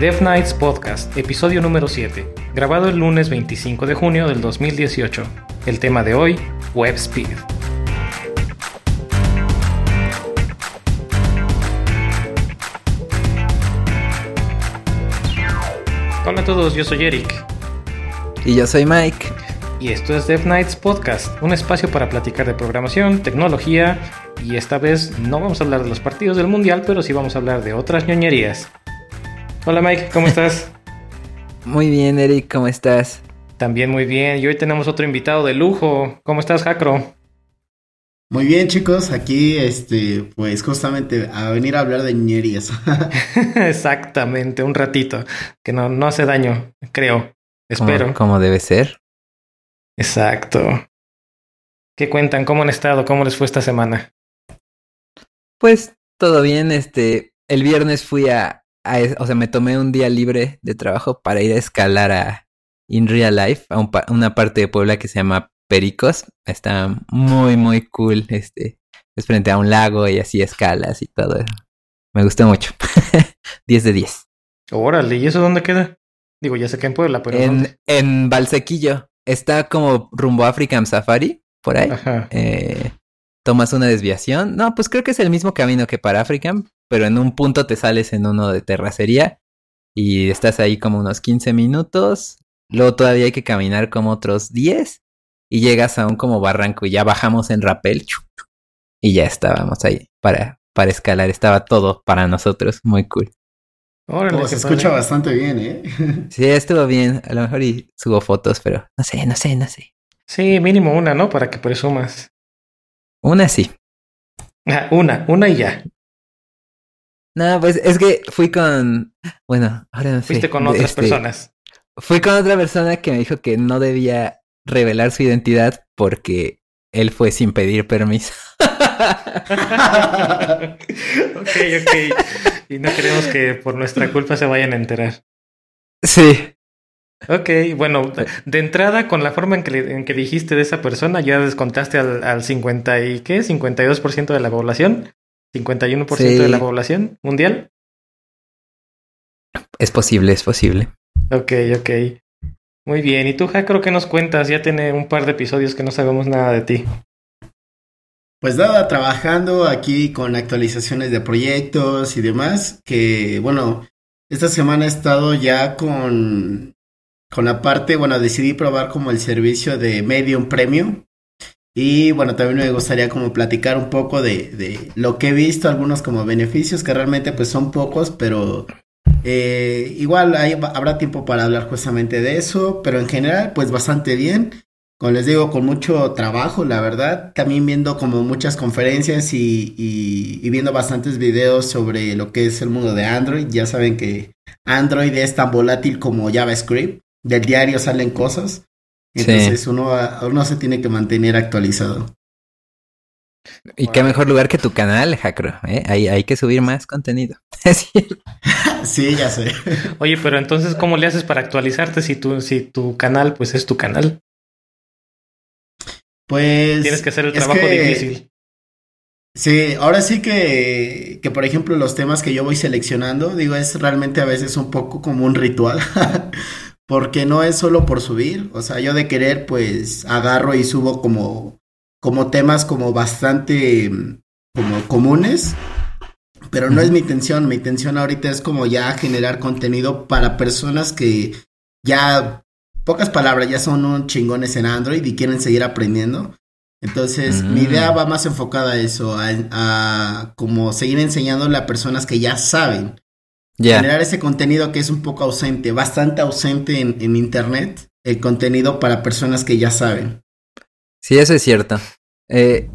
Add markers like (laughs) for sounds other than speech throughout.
Dev Nights Podcast, episodio número 7, grabado el lunes 25 de junio del 2018. El tema de hoy, Web Speed. Hola a todos, yo soy Eric. Y yo soy Mike. Y esto es Dev Nights Podcast, un espacio para platicar de programación, tecnología y esta vez no vamos a hablar de los partidos del mundial, pero sí vamos a hablar de otras ñoñerías. Hola Mike, ¿cómo estás? (laughs) muy bien, Eric, ¿cómo estás? También muy bien. Y hoy tenemos otro invitado de lujo. ¿Cómo estás, Jacro? Muy bien, chicos. Aquí, este, pues justamente a venir a hablar de ñerías. (laughs) Exactamente, un ratito. Que no, no hace daño, creo. Espero. Como, debe ser. Exacto. ¿Qué cuentan? ¿Cómo han estado? ¿Cómo les fue esta semana? Pues todo bien. Este, el viernes fui a, o sea, me tomé un día libre de trabajo para ir a escalar a In Real Life, a una parte de Puebla que se llama Pericos. Está muy, muy cool. Este, es frente a un lago y así escalas y todo eso. Me gustó mucho. (laughs) 10 de 10. Órale, ¿y eso dónde queda? Digo, ya sé que en Puebla, pero. En, en Valsequillo. Está como rumbo a African Safari, por ahí. Ajá. Eh, tomas una desviación. No, pues creo que es el mismo camino que para African, pero en un punto te sales en uno de terracería y estás ahí como unos 15 minutos. Luego todavía hay que caminar como otros 10 y llegas a un como barranco y ya bajamos en rapel y ya estábamos ahí para, para escalar. Estaba todo para nosotros, muy cool. se escucha bastante bien, ¿eh? (laughs) sí, estuvo bien. A lo mejor y subo fotos, pero no sé, no sé, no sé. Sí, mínimo una, ¿no? Para que presumas. Una sí. Ah, una, una y ya. No, pues es que fui con. Bueno, ahora no sé. Fuiste con otras este, personas. Fui con otra persona que me dijo que no debía revelar su identidad porque él fue sin pedir permiso. (laughs) ok, ok. Y no queremos que por nuestra culpa se vayan a enterar. Sí. Ok, bueno, de entrada, con la forma en que, en que dijiste de esa persona, ya descontaste al, al 50 y qué, 52% de la población. 51% de la población mundial. Es posible, es posible. Ok, ok. Muy bien. ¿Y tú, Jacro, qué nos cuentas? Ya tiene un par de episodios que no sabemos nada de ti. Pues nada, trabajando aquí con actualizaciones de proyectos y demás, que bueno, esta semana he estado ya con, con la parte, bueno, decidí probar como el servicio de Medium Premium, y bueno, también me gustaría como platicar un poco de, de lo que he visto, algunos como beneficios, que realmente pues son pocos, pero eh, igual habrá tiempo para hablar justamente de eso, pero en general pues bastante bien. Como les digo, con mucho trabajo, la verdad. También viendo como muchas conferencias y, y, y, viendo bastantes videos sobre lo que es el mundo de Android. Ya saben que Android es tan volátil como JavaScript. Del diario salen cosas. Entonces uno, uno se tiene que mantener actualizado. Y qué mejor lugar que tu canal, Jacro. ¿eh? Hay, hay que subir más contenido. (laughs) (laughs) sí, ya sé. Oye, pero entonces, ¿cómo le haces para actualizarte si tu, si tu canal, pues es tu canal? Pues. Tienes que hacer el trabajo difícil. Sí, ahora sí que, que, por ejemplo, los temas que yo voy seleccionando, digo, es realmente a veces un poco como un ritual. (laughs) porque no es solo por subir, o sea, yo de querer pues agarro y subo como como temas como bastante como comunes, pero no es mi intención, mi intención ahorita es como ya generar contenido para personas que ya pocas palabras ya son un chingones en Android y quieren seguir aprendiendo. Entonces, mi idea mm. va más enfocada a eso, a, a como seguir enseñándole a personas que ya saben Generar ese contenido que es un poco ausente, bastante ausente en, en, Internet, el contenido para personas que ya saben. Sí, eso es cierto. Eh,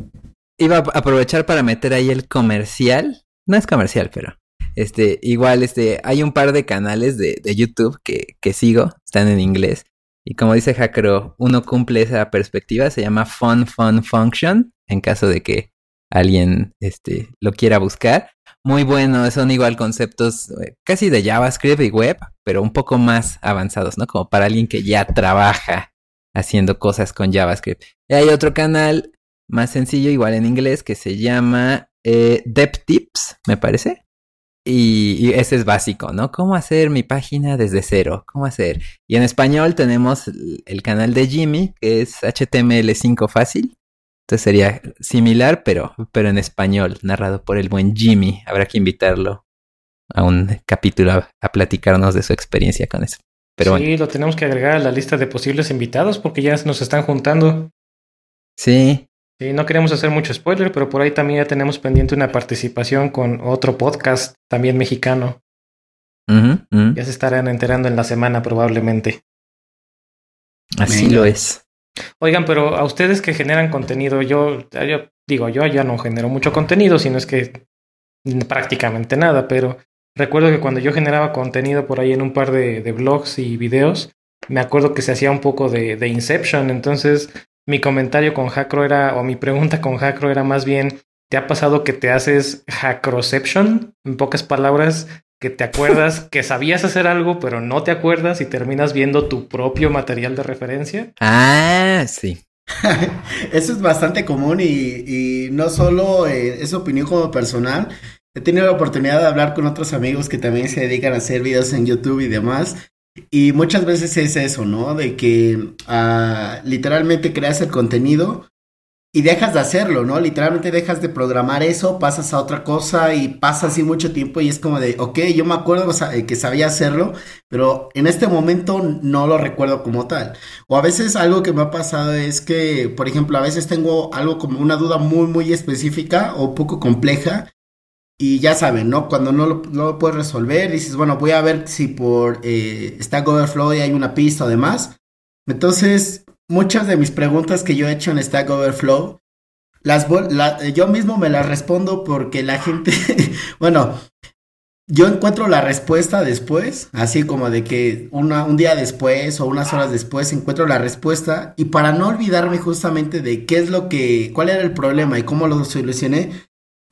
iba a aprovechar para meter ahí el comercial. No es comercial, pero este, igual, este, hay un par de canales de, de YouTube que, que sigo, están en inglés. Y como dice Hackero, uno cumple esa perspectiva, se llama Fun Fun Function, en caso de que alguien este, lo quiera buscar muy bueno, son igual conceptos eh, casi de JavaScript y web, pero un poco más avanzados, ¿no? Como para alguien que ya trabaja haciendo cosas con JavaScript. Y hay otro canal más sencillo, igual en inglés, que se llama eh, DevTips, me parece. Y, ese es básico, ¿no? ¿Cómo hacer mi página desde cero? ¿Cómo hacer? Y en español tenemos el canal de Jimmy, que es HTML5 fácil. Entonces sería similar, pero, pero en español, narrado por el buen Jimmy. Habrá que invitarlo a un capítulo a, platicarnos de su experiencia con eso. Pero sí, lo tenemos que agregar a la lista de posibles invitados porque ya nos están juntando. Sí, Sí, no queremos hacer mucho spoiler, pero por ahí también ya tenemos pendiente una participación con otro podcast, también mexicano. Ya se estarán enterando en la semana probablemente. Así lo es. Oigan, pero a ustedes que generan contenido, yo, digo, yo ya no genero mucho contenido, sino es que prácticamente nada, pero recuerdo que cuando yo generaba contenido por ahí en un par de, de blogs y videos, me acuerdo que se hacía un poco de, de Inception, entonces mi comentario con Hackro era, o mi pregunta con Hackro era más bien, ¿te ha pasado que te haces Hackroception? En pocas palabras, que te acuerdas que sabías hacer algo, pero no te acuerdas y terminas viendo tu propio material de referencia. Ah, sí. (laughs) Eso es bastante común y, no solo eh, es opinión como personal. He tenido la oportunidad de hablar con otros amigos que también se dedican a hacer videos en YouTube y demás. Y muchas veces es eso, ¿no? De que ah, literalmente creas el contenido y dejas de hacerlo, ¿no? Literalmente dejas de programar eso, pasas a otra cosa y pasa así mucho tiempo y es como de, ok, yo me acuerdo que sabía hacerlo, pero en este momento no lo recuerdo como tal. O a veces algo que me ha pasado es que, por ejemplo, a veces tengo algo como una duda muy, muy específica o poco compleja y ya saben, ¿no? Cuando no lo, puedes resolver, dices, bueno, voy a ver si por eh, Stack Overflow hay una pista o demás. Entonces, muchas de mis preguntas que yo he hecho en Stack Overflow, las yo mismo me las respondo porque la gente, (laughs) bueno, yo encuentro la respuesta después, así como de que una, un día después o unas horas después encuentro la respuesta y para no olvidarme justamente de qué es lo que, cuál era el problema y cómo lo solucioné,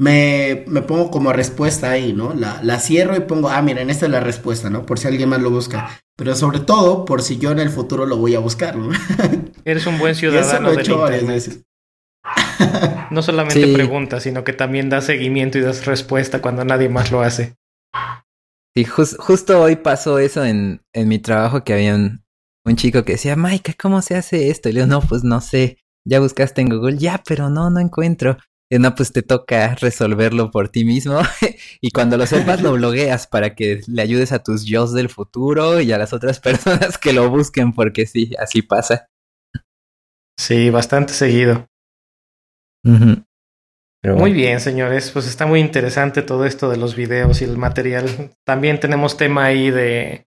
me, me, pongo como respuesta ahí, ¿no? La, la, cierro y pongo, ah, miren, esta es la respuesta, ¿no? Por si alguien más lo busca. Pero sobre todo, por si yo en el futuro lo voy a buscar, ¿no? (laughs) Eres un buen ciudadano internet. (laughs) No solamente preguntas, sino que también das seguimiento y das respuesta cuando nadie más lo hace. Sí, justo hoy pasó eso en, en mi trabajo que había un, un, chico que decía, Mike, ¿cómo se hace esto? Y le digo, no, pues no sé. Ya buscaste en Google, ya, pero no, no encuentro no, pues te toca resolverlo por ti mismo. (laughs) y cuando lo sepas, lo blogueas para que le ayudes a tus yo del futuro y a las otras (laughs) personas que lo busquen, porque sí, así pasa. Sí, bastante seguido. Muy bien, señores. Pues está muy interesante todo esto de los videos y el material. También tenemos tema ahí de,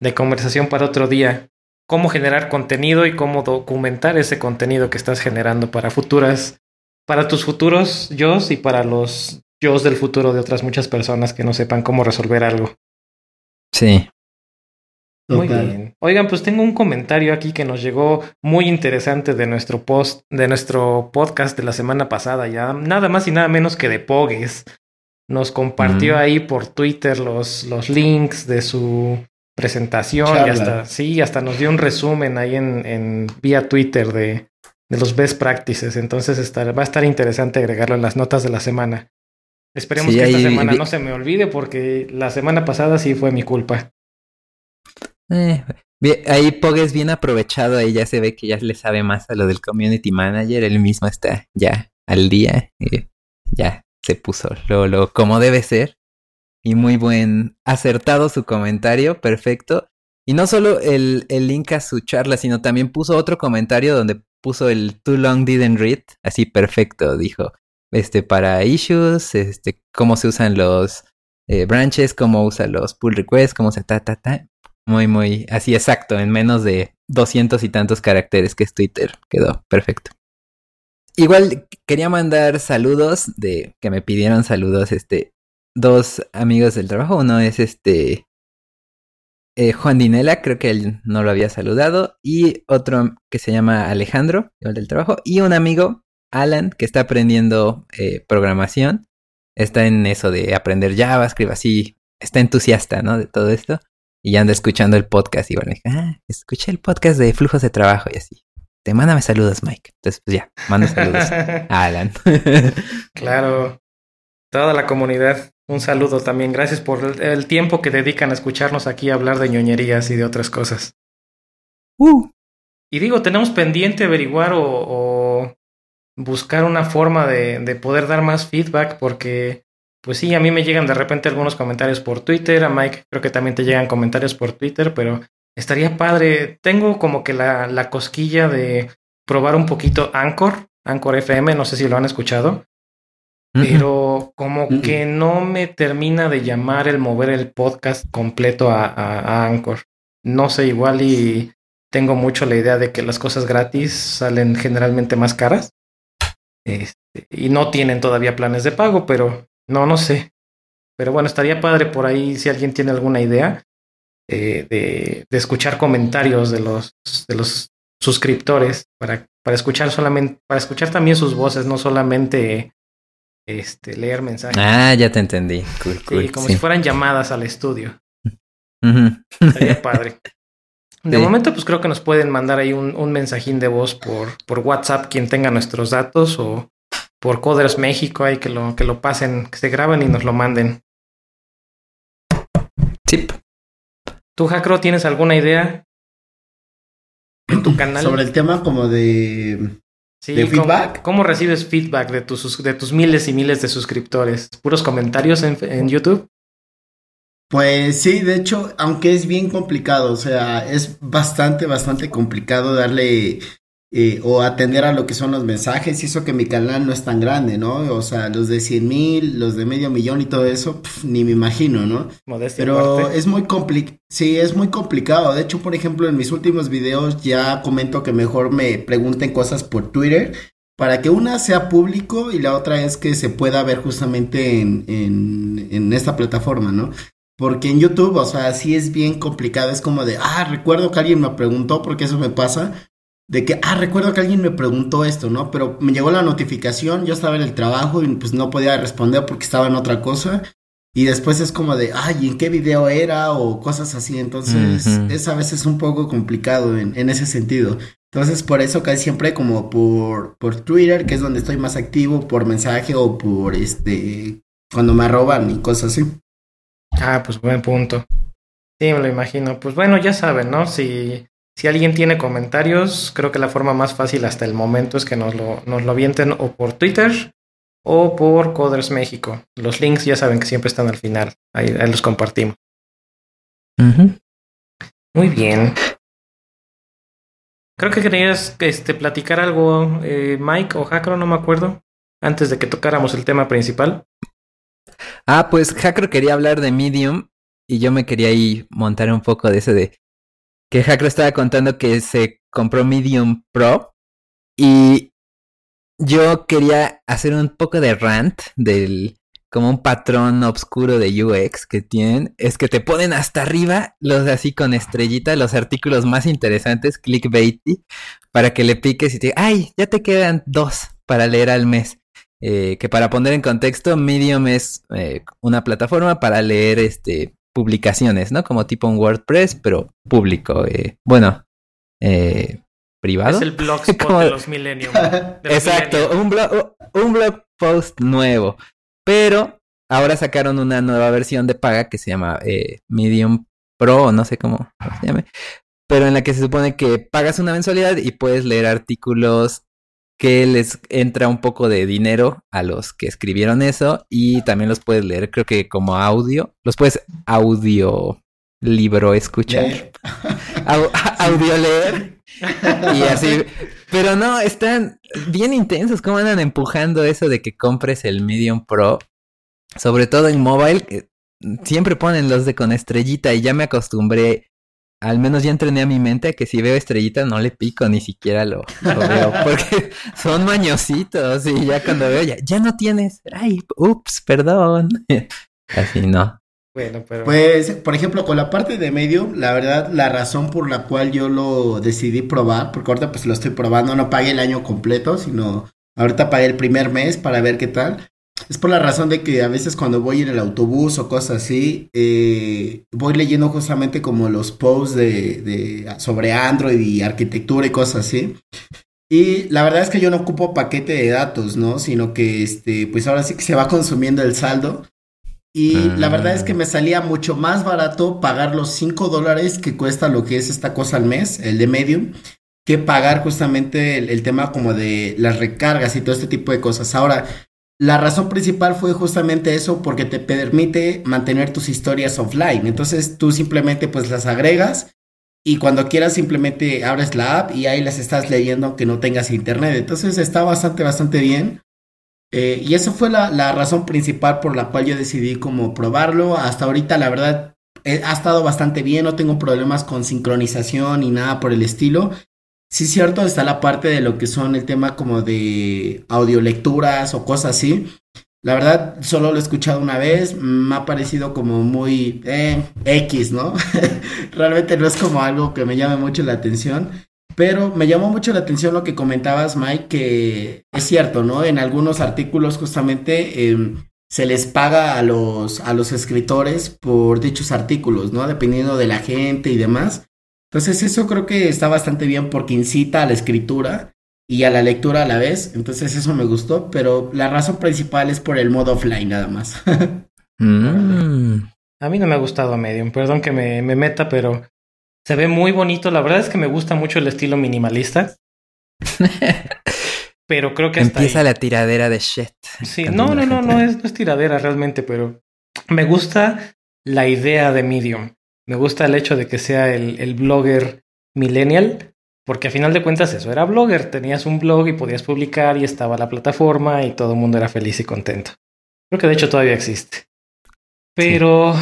de conversación para otro día. Cómo generar contenido y cómo documentar ese contenido que estás generando para futuras para tus futuros yo y para los yo del futuro de otras muchas personas que no sepan cómo resolver algo. Sí. Muy bien. Oigan, pues tengo un comentario aquí que nos llegó muy interesante de nuestro post, de nuestro podcast de la semana pasada, ya nada más y nada menos que de Pogues. Nos compartió mm. ahí por Twitter los, los links de su presentación y hasta, sí, hasta nos dio un resumen ahí en, en vía Twitter de, de los best practices. Entonces va a estar interesante agregarlo en las notas de la semana. Esperemos que esta semana no se me olvide porque la semana pasada sí fue mi culpa. Eh, ahí Pogues bien aprovechado, ahí ya se ve que ya le sabe más a lo del community manager, él mismo está ya al día, ya se puso lo, lo como debe ser. Y muy buen, acertado su comentario, perfecto. Y no solo el, el link a su charla, sino también puso otro comentario donde puso el too long didn't read, así perfecto, dijo. Este, para issues, este, cómo se usan los eh, branches, cómo usan los pull requests, cómo se ta, ta, ta. Muy, muy, así exacto, en menos de doscientos y tantos caracteres que es Twitter. Quedó perfecto. Igual quería mandar saludos de que me pidieron saludos, este, dos amigos del trabajo. Uno es este eh, Juan Dinela, creo que él no lo había saludado, y otro que se llama Alejandro, igual del trabajo, y un amigo, Alan, que está aprendiendo eh, programación, está en eso de aprender JavaScript, así, está entusiasta, ¿no? De todo esto, y anda escuchando el podcast, y bueno, dije, ah, escuché el podcast de flujos de trabajo y así. Te mándame saludos, Mike. Entonces, pues ya, mando saludos a (laughs) Alan. (laughs) claro. Toda la comunidad Un saludo también. Gracias por el, tiempo que dedican a escucharnos aquí a hablar de ñoñerías y de otras cosas. Uh. Y digo, tenemos pendiente averiguar o, buscar una forma de, de, poder dar más feedback porque, pues sí, a mí me llegan de repente algunos comentarios por Twitter, a Mike creo que también te llegan comentarios por Twitter, pero estaría padre. Tengo como que la, la cosquilla de probar un poquito Anchor, Anchor FM, no sé si lo han escuchado, pero como que no me termina de llamar el mover el podcast completo a, a, Anchor. No sé, igual y tengo mucho la idea de que las cosas gratis salen generalmente más caras. Este, y no tienen todavía planes de pago, pero no, no sé. Pero bueno, estaría padre por ahí si alguien tiene alguna idea eh, de, de, escuchar comentarios de los, de los suscriptores para, para escuchar solamente, para escuchar también sus voces, no solamente este, leer mensajes. Ah, ya te entendí. como si fueran llamadas al estudio. Estaría padre. (laughs) De momento, pues creo que nos pueden mandar ahí un, un mensajín de voz por, por WhatsApp, quien tenga nuestros datos, o por Coders México, ahí que lo, que lo pasen, que se graben y nos lo manden. Sí. ¿Tú, Jacro, tienes alguna idea en tu (clears throat) canal? Sobre el tema como de Sí, feedback? ¿cómo, recibes feedback de tus, de tus miles y miles de suscriptores? ¿Puros comentarios en, en, YouTube? Pues sí, de hecho, aunque es bien complicado, o sea, es bastante, bastante complicado darle eh, o atender a lo que son los mensajes y eso que mi canal no es tan grande, ¿no? O sea, los de 100 mil, los de medio millón y todo eso, ni me imagino, ¿no? Pero es muy complicado, sí, es muy complicado. De hecho, por ejemplo, en mis últimos videos ya comento que mejor me pregunten cosas por Twitter para que una sea público y la otra es que se pueda ver justamente en, en, en esta plataforma, ¿no? Porque en YouTube, o sea, sí es bien complicado, es como de, ah, recuerdo que alguien me preguntó porque eso me pasa, de que, ah, recuerdo que alguien me preguntó esto, ¿no? Pero me llegó la notificación, yo estaba en el trabajo y pues no podía responder porque estaba en otra cosa. Y después es como de, ay, ¿en qué video era? O cosas así. Entonces, es a veces un poco complicado en, en, ese sentido. Entonces, por eso casi siempre como por, por Twitter, que es donde estoy más activo, por mensaje o por este, cuando me roban y cosas así. Ah, pues buen punto. Sí, me lo imagino. Pues bueno, ya saben, ¿no? Si si alguien tiene comentarios, creo que la forma más fácil hasta el momento es que nos lo, nos lo avienten o por Twitter o por Coders México. Los links ya saben que siempre están al final. Ahí, los compartimos. Muy bien. Creo que querías este, platicar algo, eh, Mike o Hackro, no me acuerdo, antes de que tocáramos el tema principal. Ah, pues Hackro quería hablar de Medium y yo me quería ahí montar un poco de ese de que Hackro estaba contando que se compró Medium Pro y yo quería hacer un poco de rant del como un patrón oscuro de UX que tienen. Es que te ponen hasta arriba los así con estrellita los artículos más interesantes clickbaity para que le piques y te ay ya te quedan dos para leer al mes eh, que para poner en contexto Medium es eh, una plataforma para leer este publicaciones, ¿no? Como tipo un WordPress, pero público. Eh, bueno, eh, privado. Es el blogspot (laughs) de los millennials. (laughs) Exacto, Un, blog, un blog post nuevo. Pero ahora sacaron una nueva versión de paga que se llama eh, Medium Pro, no sé cómo se llame. Pero en la que se supone que pagas una mensualidad y puedes leer artículos que les entra un poco de dinero a los que escribieron eso y también los puedes leer, creo que como audio, los puedes audio libro escuchar, (laughs) (laughs) audio leer. Y así, pero no, están bien intensos, cómo andan empujando eso de que compres el Medium Pro, sobre todo en mobile, siempre ponen los de con estrellita y ya me acostumbré al menos ya entrené a mi mente que si veo estrellitas no le pico, ni siquiera lo, veo, (laughs) porque son mañositos y ya cuando veo ya, ya no tienes, ay, ups, perdón. (laughs) Así no. Bueno, pero... Pues, por ejemplo, con la parte de medio, la verdad, la razón por la cual yo lo decidí probar, porque ahorita pues lo estoy probando, no pagué el año completo, sino ahorita pagué el primer mes para ver qué tal. Es por la razón de que a veces cuando voy en el autobús o cosas así, eh, voy leyendo justamente como los posts de, sobre Android y arquitectura y cosas así. Y la verdad es que yo no ocupo paquete de datos, ¿no? Sino que, este, pues ahora sí que se va consumiendo el saldo. Y la verdad es que me salía mucho más barato pagar los 5 dólares que cuesta lo que es esta cosa al mes, el de Medium, que pagar justamente el, tema como de las recargas y todo este tipo de cosas. Ahora, la razón principal fue justamente eso porque te permite mantener tus historias offline. Entonces tú simplemente pues las agregas y cuando quieras simplemente abres la app y ahí las estás leyendo aunque no tengas internet. Entonces está bastante, bastante bien. Eh, y eso fue la, la, razón principal por la cual yo decidí como probarlo. Hasta ahorita la verdad eh, ha estado bastante bien, no tengo problemas con sincronización ni nada por el estilo. Sí, cierto, está la parte de lo que son el tema como de audiolecturas o cosas así. La verdad, solo lo he escuchado una vez, me ha parecido como muy eh, X, ¿no? (laughs) Realmente no es como algo que me llame mucho la atención. Pero me llamó mucho la atención lo que comentabas, Mike, que es cierto, ¿no? En algunos artículos justamente em, se les paga a los, a los escritores por dichos artículos, ¿no? Dependiendo de la gente y demás. Entonces eso creo que está bastante bien porque incita a la escritura y a la lectura a la vez. Entonces eso me gustó, pero la razón principal es por el modo offline nada más. (laughs) Mm. A mí no me ha gustado Medium, perdón que me, me meta, pero se ve muy bonito. La verdad es que me gusta mucho el estilo minimalista. (laughs) pero creo que empieza la tiradera de shit. Sí, no, no, no, no es, no es tiradera realmente, pero me gusta la idea de Medium. Me gusta el hecho de que sea el, el blogger millennial, porque a final de cuentas eso era blogger. Tenías un blog y podías publicar y estaba la plataforma y todo el mundo era feliz y contento. Creo que de hecho todavía existe. Pero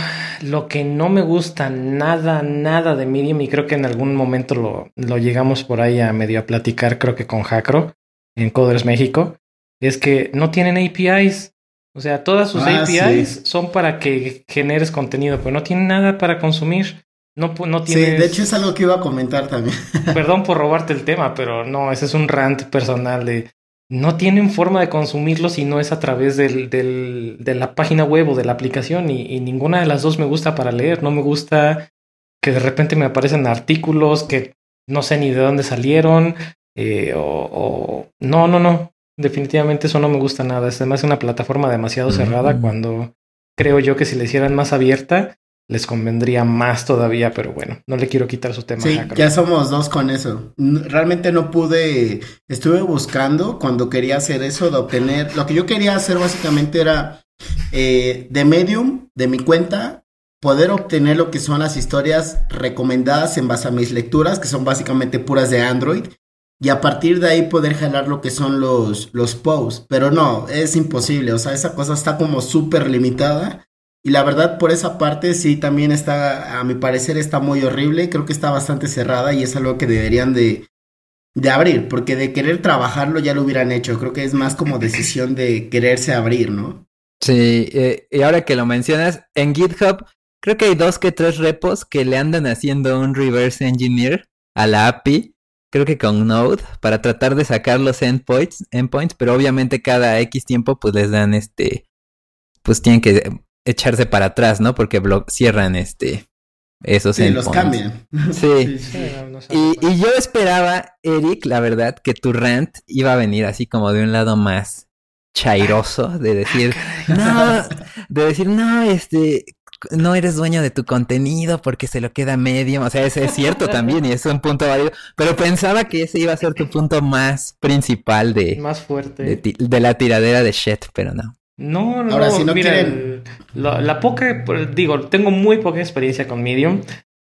lo que no me gusta nada, nada de Medium, y creo que en algún momento lo, lo llegamos por ahí a medio a platicar, creo que con Jacro en Coders México, es que no tienen APIs. O sea, todas sus ah, APIs son para que generes contenido, pero no tienen nada para consumir. No, no Sí, de hecho es algo que iba a comentar también. (laughs) Perdón por (laughs) robarte el tema, pero no, ese es un rant personal de no tienen forma de consumirlo si no es a través del, del, de la página web o de la aplicación y, ninguna de las dos me gusta para leer. No me gusta que de repente me aparecen artículos que no sé ni de dónde salieron eh, o, no, no, no. Definitivamente eso no me gusta nada. Es además una plataforma demasiado cerrada cuando creo yo que si la hicieran más abierta les convendría más todavía, pero bueno, no le quiero quitar su tema. Sí, ya somos dos con eso. Realmente no pude, estuve buscando cuando quería hacer eso, de obtener, lo que yo quería hacer básicamente era eh, de Medium, de mi cuenta, poder obtener lo que son las historias recomendadas en base a mis lecturas, que son básicamente puras de Android, y a partir de ahí poder jalar lo que son los, los posts. Pero no, es imposible, o sea, esa cosa está como súper limitada. Y la verdad, por esa parte, sí, también está, a mi parecer, está muy horrible. Creo que está bastante cerrada y es algo que deberían de, de abrir, porque de querer trabajarlo ya lo hubieran hecho. Creo que es más como decisión de quererse abrir, ¿no? Sí, eh, y ahora que lo mencionas, en GitHub creo que hay dos que tres repos que le andan haciendo un reverse engineer a la API, creo que con Node, para tratar de sacar los endpoints, endpoints pero obviamente cada X tiempo pues les dan este, pues tienen que echarse para atrás, ¿no? Porque cierran este esos sí, los cambian. Sí. y, yo esperaba, Eric, la verdad, que tu rant iba a venir así como de un lado más chairoso, de decir, no, de decir, no, este, no eres dueño de tu contenido porque se lo queda medio. O sea, ese es cierto (laughs) también y es un punto válido. Pero pensaba que ese iba a ser tu (laughs) punto más principal de... Más fuerte. De, de la tiradera de shit, pero no. No, no, Ahora, si no mira, la, poca, digo, tengo muy poca experiencia con Medium.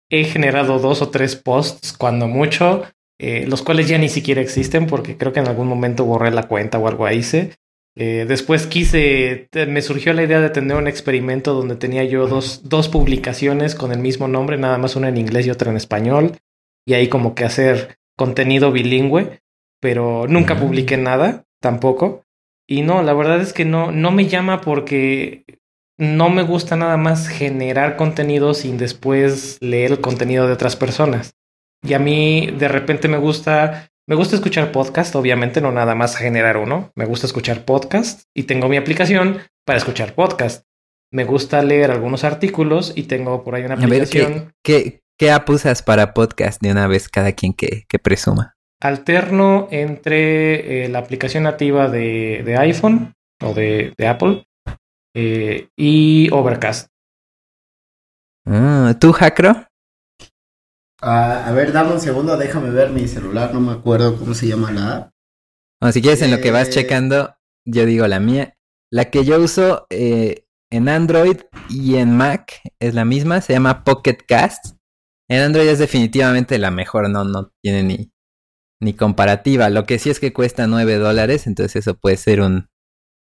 He generado dos o tres posts, cuando mucho, eh, los cuales ya ni siquiera existen porque creo que en algún momento borré la cuenta o algo hice. Eh, después quise, me surgió la idea de tener un experimento donde tenía yo dos, dos publicaciones con el mismo nombre, nada más una en inglés y otra en español, y ahí como que hacer contenido bilingüe, pero nunca publiqué nada tampoco. Y no, la verdad es que no, no me llama porque no me gusta nada más generar contenido sin después leer el contenido de otras personas. Y a mí de repente me gusta, me gusta escuchar podcast, obviamente no nada más generar uno, me gusta escuchar podcast y tengo mi aplicación para escuchar podcast. Me gusta leer algunos artículos y tengo por ahí una aplicación. ¿qué, qué, app usas para podcast de una vez cada quien que, que presuma? alterno entre eh, la aplicación nativa de, iPhone o de, Apple eh, y Overcast. Ah, ¿Tú, Hackro? Ah, a ver, dame un segundo, déjame ver mi celular, no me acuerdo cómo se llama la app. O si quieres, en lo que vas Eh. checando, yo digo la mía. La que yo uso eh, en Android y en Mac es la misma, se llama Pocket Cast. En Android es definitivamente la mejor, no, no tiene ni, ni comparativa. Lo que sí es que cuesta 9 dólares, entonces eso puede ser un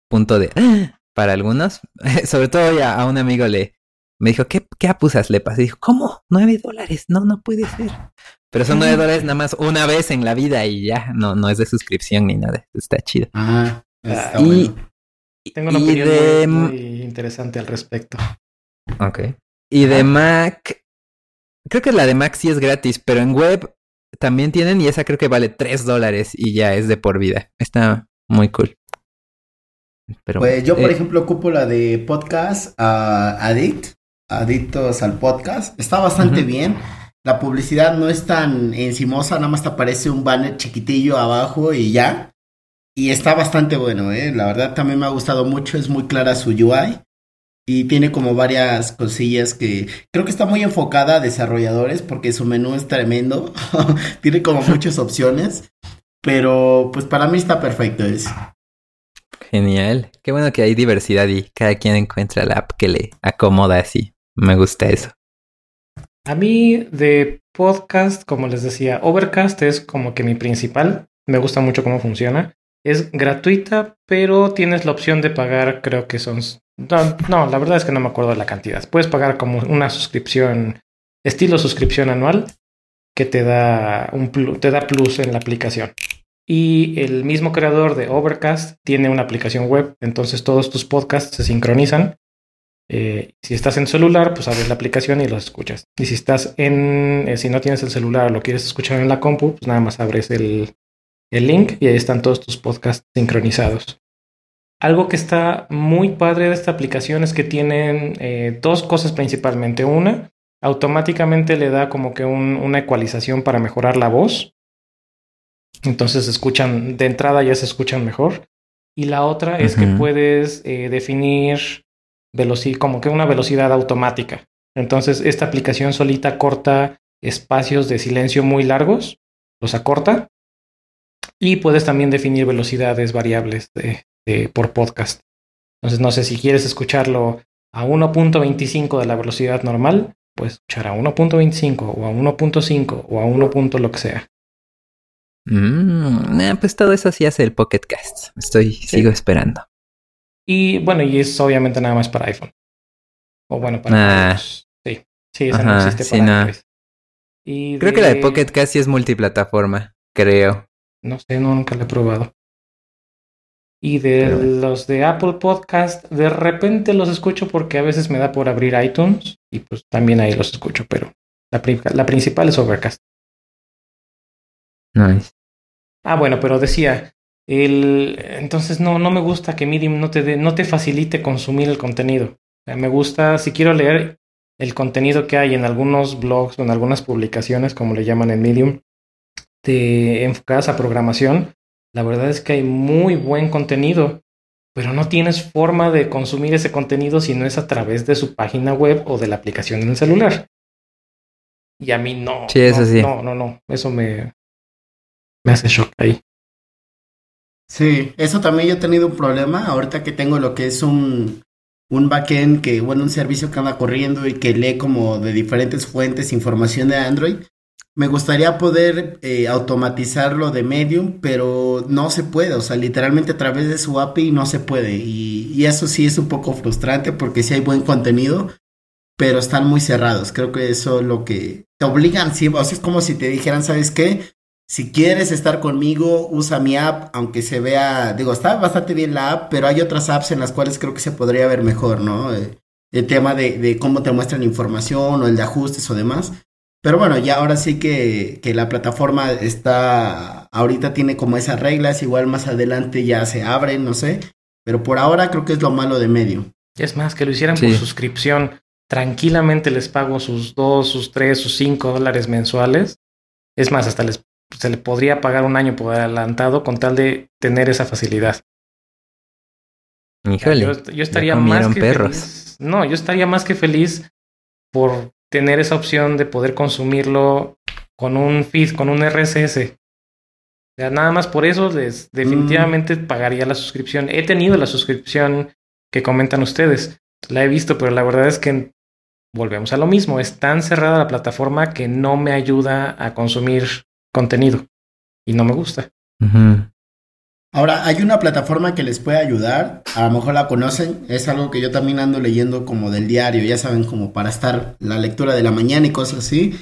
punto de (gasps) para algunos. (laughs) Sobre todo ya a un amigo le me dijo, ¿qué, qué app usas, Lepas? Y dijo, ¿cómo? 9 dólares, no, no puede ser. Pero son 9 dólares nada más una vez en la vida y ya, no, no es de suscripción ni nada, está chido. Ah, está y- bueno. Tengo una Y opinión de- muy, interesante al respecto. Ok. Y de Mac, creo que la de Mac sí es gratis, pero en web también tienen y esa creo que vale 3 dólares y ya es de por vida. Está muy cool. Pero, Pues yo, por eh, ejemplo, ocupo la de podcast ah, Addict, Adictos al Podcast. Está bastante bien. La publicidad no es tan encimosa, nada más te aparece un banner chiquitillo abajo y ya. Y está bastante bueno, ¿eh? La verdad también me ha gustado mucho, es muy clara su UI. Y tiene como varias cosillas que creo que está muy enfocada a desarrolladores porque su menú es tremendo. (laughs) tiene como (laughs) muchas opciones. Pero pues para mí está perfecto eso. Genial. Qué bueno que hay diversidad y cada quien encuentra la app que le acomoda así. Me gusta eso. A mí de podcast, como les decía, Overcast es como que mi principal. Me gusta mucho cómo funciona. Es gratuita, pero tienes la opción de pagar, creo que son... No, la verdad es que no me acuerdo de la cantidad. Puedes pagar como una suscripción, estilo suscripción anual, que te da, un te da plus en la aplicación. Y el mismo creador de Overcast tiene una aplicación web, entonces todos tus podcasts se sincronizan eh, si estás en celular, pues abres la aplicación y los escuchas. Y si estás en, eh, si no tienes el celular o lo quieres escuchar en la compu, pues nada más abres el, el link y ahí están todos tus podcasts sincronizados. Algo que está muy padre de esta aplicación es que tienen eh, dos cosas principalmente. Una, automáticamente le da como que un- una ecualización para mejorar la voz. Entonces se escuchan, de entrada ya se escuchan mejor. Y la otra es que puedes eh, definir veloci- como que una velocidad automática. Entonces, esta aplicación solita corta espacios de silencio muy largos, los acorta, y puedes también definir velocidades variables de- de- por podcast. Entonces, no sé si quieres escucharlo a 1.25 de la velocidad normal, puedes escuchar a 1.25 o a 1.5 o a 1. punto lo que sea. Mm, eh, pues todo eso sí hace el Pocket Cast. Estoy, sigo esperando. Y bueno, y es obviamente nada más para iPhone. O bueno, para Ah. Sí, sí, esa no existe sí, para no. Android. Y Creo que la de Pocket Cast sí es multiplataforma, creo. No sé, no, nunca lo he probado. Y de Pero los de Apple Podcast, de repente los escucho porque a veces me da por abrir iTunes y pues también ahí los escucho, pero la, pri- la principal es Overcast. Nice. Ah, bueno, pero decía, el, entonces no, no me gusta que Medium no te, no te facilite consumir el contenido. O sea, me gusta, si quiero leer el contenido que hay en algunos blogs o en algunas publicaciones, como le llaman en Medium, de, enfocadas a programación, la verdad es que hay muy buen contenido, pero no tienes forma de consumir ese contenido si no es a través de su página web o de la aplicación en el celular. Y a mí no. Sí, eso no, sí. No, no, no. Eso me, me hace shock ahí. Sí, eso también yo he tenido un problema ahorita que tengo lo que es un, un backend que, bueno, un servicio que anda corriendo y que lee como de diferentes fuentes información de Android. Me gustaría poder eh, automatizarlo de Medium, pero no se puede, o sea, literalmente a través de su API no se puede. Y, y eso sí es un poco frustrante porque sí hay buen contenido, pero están muy cerrados. Creo que eso es lo que te obligan, sí, o sea, es como si te dijeran, ¿sabes qué? Si quieres estar conmigo, usa mi app, aunque se vea, digo, está bastante bien la app, pero hay otras apps en las cuales creo que se podría ver mejor, ¿no? Eh, el tema de, de cómo te muestran información o el de ajustes o demás. Pero bueno, ya ahora sí que, que la plataforma está, ahorita tiene como esas reglas, igual más adelante ya se abren, no sé. Pero por ahora creo que es lo malo de medio. Es más, que lo hicieran Sí. por suscripción. Tranquilamente les pago sus dos, sus tres, sus cinco dólares mensuales. Es más, hasta les se le podría pagar un año por adelantado con tal de tener esa facilidad. Híjole. Yo, yo estaría más que perros. feliz. No, yo estaría más que feliz por tener esa opción de poder consumirlo con un feed, con un RSS. O sea, nada más por eso les definitivamente pagaría la suscripción. He tenido la suscripción que comentan ustedes. La he visto, pero la verdad es que volvemos a lo mismo. Es tan cerrada la plataforma que no me ayuda a consumir contenido. Y no me gusta. Ahora, hay una plataforma que les puede ayudar, a lo mejor la conocen, es algo que yo también ando leyendo como del diario, ya saben, como para estar la lectura de la mañana y cosas así.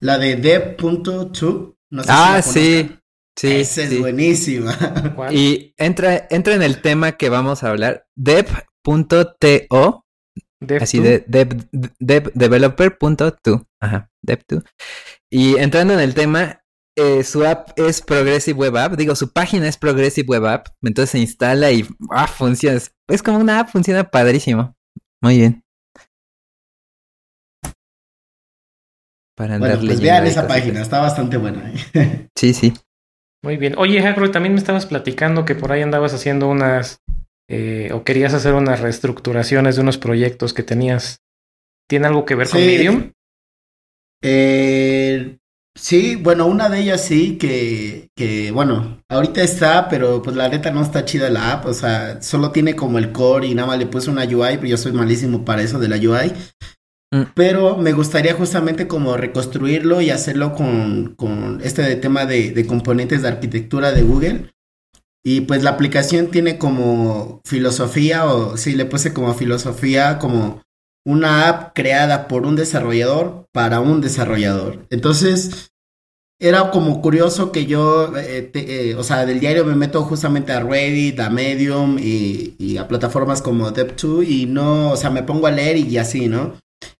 La de dev.to, no sé Ah, si la sí. Sí, Esa es sí. buenísima. ¿Cuál? Y entra, entra en el tema que vamos a hablar. Dev.to, Dev así to? de dev, dev developer.to. Ajá, dev2. Y entrando en el tema, eh, su app es Progressive Web App. Digo, su página es Progressive Web App. Entonces se instala y ah, funciona. Es- como una app, funciona padrísimo. Muy bien. Para andar Bueno, pues vean esa página, está bastante buena. ¿eh? (laughs) Sí, sí. Muy bien. Oye, Hackroy, también me estabas platicando que por ahí andabas haciendo unas, eh, o querías hacer unas reestructuraciones de unos proyectos que tenías. ¿Tiene algo que ver con. Medium? Eh, sí, bueno, una de ellas sí, que, que, bueno, ahorita está, pero pues la neta no está chida la app, o sea, solo tiene como el core y nada más le puse una UI, pero yo soy malísimo para eso de la UI. Mm. Pero me gustaría justamente como reconstruirlo y hacerlo con, con este de tema de, de componentes de arquitectura de Google. Y pues la aplicación tiene como filosofía, o sí, le puse como filosofía, como una app creada por un desarrollador para un desarrollador. Entonces, era como curioso que yo, eh, eh, o sea, del diario me meto justamente a Reddit, a Medium y, y a plataformas como Dev2 y no, o sea, me pongo a leer y así, ¿no?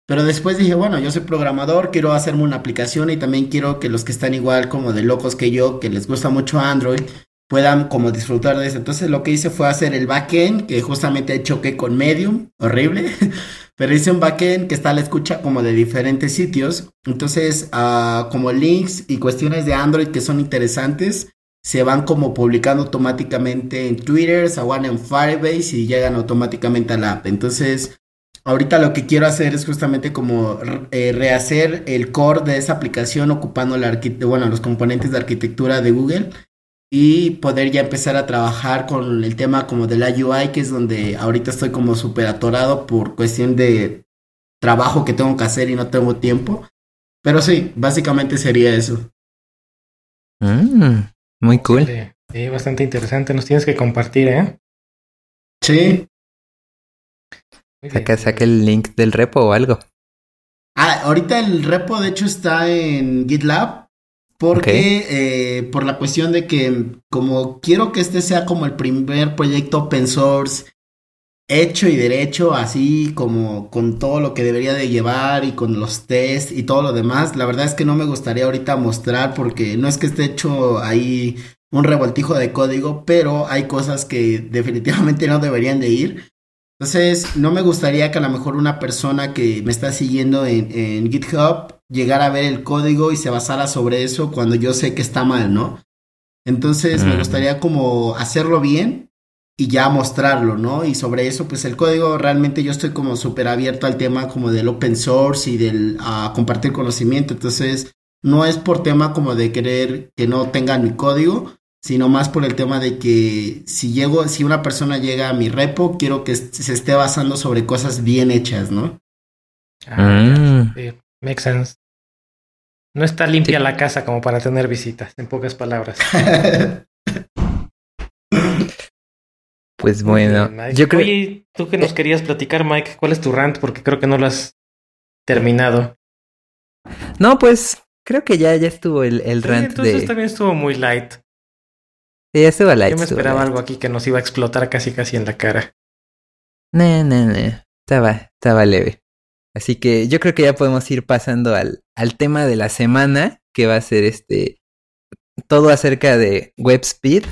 Pero después dije, bueno, yo soy programador, quiero hacerme una aplicación y también quiero que los que están igual como de locos que yo, que les gusta mucho Android, puedan como disfrutar de eso. Entonces lo que hice fue hacer el backend, que justamente choqué con Medium, horrible, (laughs) pero hice un backend que está a la escucha como de diferentes sitios. Entonces, ah, como links y cuestiones de Android que son interesantes, se van como publicando automáticamente en Twitter, se van en Firebase y llegan automáticamente a la app. Entonces, ahorita lo que quiero hacer es justamente como eh, rehacer el core de esa aplicación ocupando la bueno, los componentes de arquitectura de Google y poder ya empezar a trabajar con el tema como de la UI, que es donde ahorita estoy como súper atorado por cuestión de trabajo que tengo que hacer y no tengo tiempo. Pero sí, básicamente sería eso. Mm, muy cool. Sí, sí, bastante interesante. Nos tienes que compartir, ¿eh? Sí. Saca, saca el link del repo o algo. Ah, ahorita el repo de hecho está en GitLab porque eh, por la cuestión de que como quiero que este sea como el primer proyecto open source hecho y derecho, así como con todo lo que debería de llevar y con los tests y todo lo demás, la verdad es que no me gustaría ahorita mostrar porque no es que esté hecho ahí un revoltijo de código, pero hay cosas que definitivamente (laughs) no deberían de ir. Entonces, no me gustaría que a lo mejor una persona que me está siguiendo en, en GitHub llegara a ver el código y se basara sobre eso cuando yo sé que está mal, ¿no? Entonces, me gustaría como hacerlo bien y ya mostrarlo, ¿no? Y sobre eso, pues el código realmente yo estoy como súper abierto al tema como del open source y del ah, compartir conocimiento. Entonces, no es por tema como de querer que no tengan mi código, sino más por el tema de que si llego, si una persona llega a mi repo, quiero que se esté basando sobre cosas bien hechas, ¿no? Ah, Mm. sí, makes sense. No está limpia Sí. la casa como para tener visitas, en pocas palabras. (laughs) Pues bueno, Mike. yo creo Oye, tú que nos querías platicar, Mike, ¿cuál es tu rant? Porque creo que no lo has terminado. No, pues creo que ya, ya estuvo el, el Sí, rant entonces de. también estuvo muy light. Ya estuvo light. Yo me esperaba algo aquí que nos iba a explotar casi casi en la cara. No, no, no. Estaba, estaba leve. Así que yo creo que ya podemos ir pasando al, al tema de la semana, que va a ser este todo acerca de WebSpeed.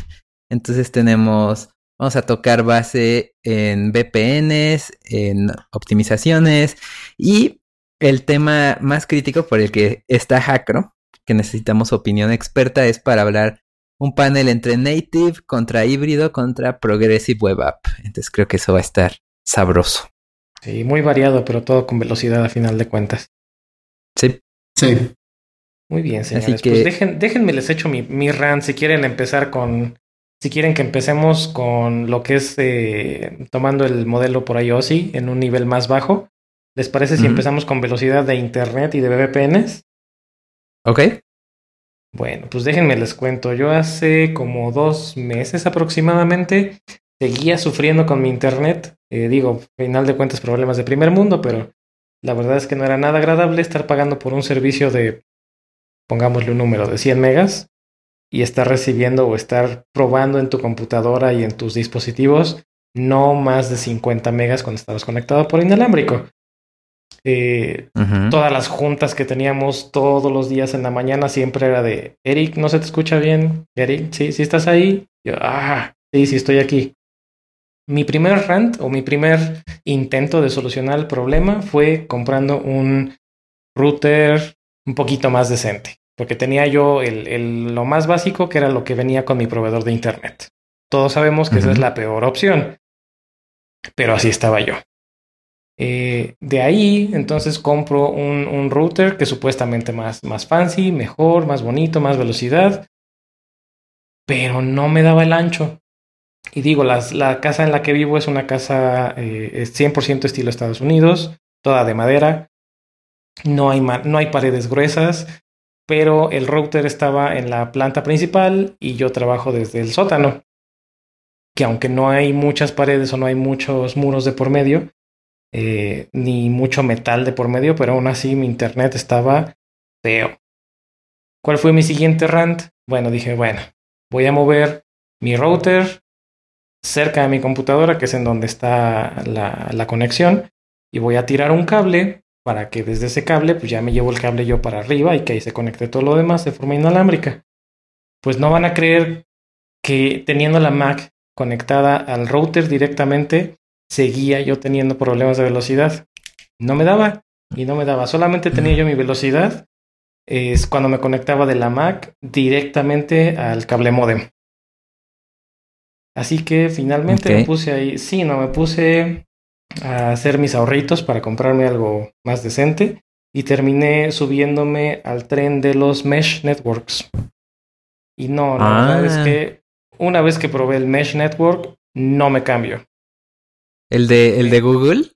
Entonces tenemos, vamos a tocar base en VPNs, en optimizaciones y el tema más crítico por el que está Hackro, que necesitamos opinión experta, es para hablar un panel entre native contra híbrido contra progressive web app. Entonces creo que eso va a estar sabroso. Sí, muy variado, pero todo con velocidad a final de cuentas. Sí. Sí. Muy bien, señores. Pues dejen, déjenme les echo mi, mi rant si quieren empezar con. Si quieren que empecemos con lo que es eh, tomando el modelo por IOSI en un nivel más bajo. ¿Les parece si empezamos con velocidad de internet y de VPNs? Ok. Bueno, pues déjenme les cuento. Yo hace como dos meses aproximadamente seguía sufriendo con mi internet. Eh, digo, final de cuentas problemas de primer mundo, pero la verdad es que no era nada agradable estar pagando por un servicio de, pongámosle un número de 100 megas y estar recibiendo o estar probando en tu computadora y en tus dispositivos no más de 50 megas cuando estabas conectado por inalámbrico. Eh, todas las juntas que teníamos todos los días en la mañana siempre era de Eric, ¿no se te escucha bien? Eric, sí, sí estás ahí. Yo, ah, sí, sí estoy aquí. Mi primer rant o mi primer intento de solucionar el problema fue comprando un router un poquito más decente, porque tenía yo el, lo más básico que era lo que venía con mi proveedor de internet. Todos sabemos que esa es la peor opción, pero así estaba yo. Eh, de ahí, entonces compro un, un, router que supuestamente más, más fancy, mejor, más bonito, más velocidad, pero no me daba el ancho. Y digo, las, la casa en la que vivo es una casa eh, 100% estilo Estados Unidos, toda de madera, no hay, no hay paredes gruesas, pero el router estaba en la planta principal y yo trabajo desde el sótano, que aunque no hay muchas paredes o no hay muchos muros de por medio, eh, ni mucho metal de por medio, pero aún así mi internet estaba feo. ¿Cuál fue mi siguiente rant? Bueno, dije, bueno, voy a mover mi router cerca de mi computadora, que es en donde está la, la conexión, y voy a tirar un cable para que desde ese cable, pues ya me llevo el cable yo para arriba y que ahí se conecte todo lo demás de forma inalámbrica. Pues no van a creer que teniendo la Mac conectada al router directamente, seguía yo teniendo problemas de velocidad. No me daba y no me daba. Solamente tenía yo mi velocidad es cuando me conectaba de la Mac directamente al cable modem. Así que finalmente me puse ahí, sí, no, me puse a hacer mis ahorritos para comprarme algo más decente y terminé subiéndome al tren de los mesh networks. Y no, la verdad es ah. que una vez que probé el mesh network, no me cambio. ¿El de, el de Google?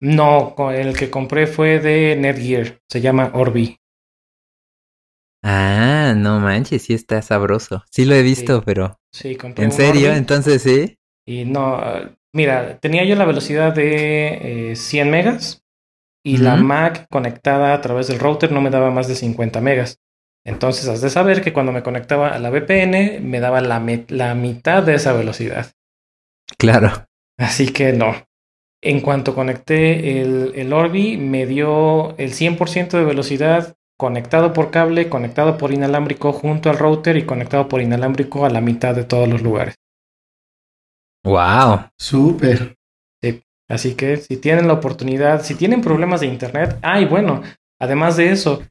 No, el que compré fue de Netgear. Se llama Orbi. Ah, no manches, sí está sabroso. Sí lo he visto, pero. Sí, compré. ¿En serio? Entonces sí. Y no, mira, tenía yo la velocidad de 100 eh, megas y la Mac conectada a través del router no me daba más de 50 megas. Entonces, has de saber que cuando me conectaba a la VPN me daba la, la mitad de esa velocidad. Claro. Así que no. En cuanto conecté el, el Orbi, me dio el 100% de velocidad conectado por cable, conectado por inalámbrico junto al router y conectado por inalámbrico a la mitad de todos los lugares. Wow. Súper. Sí. Así que si tienen la oportunidad, si tienen problemas de internet, ay, bueno, además de eso,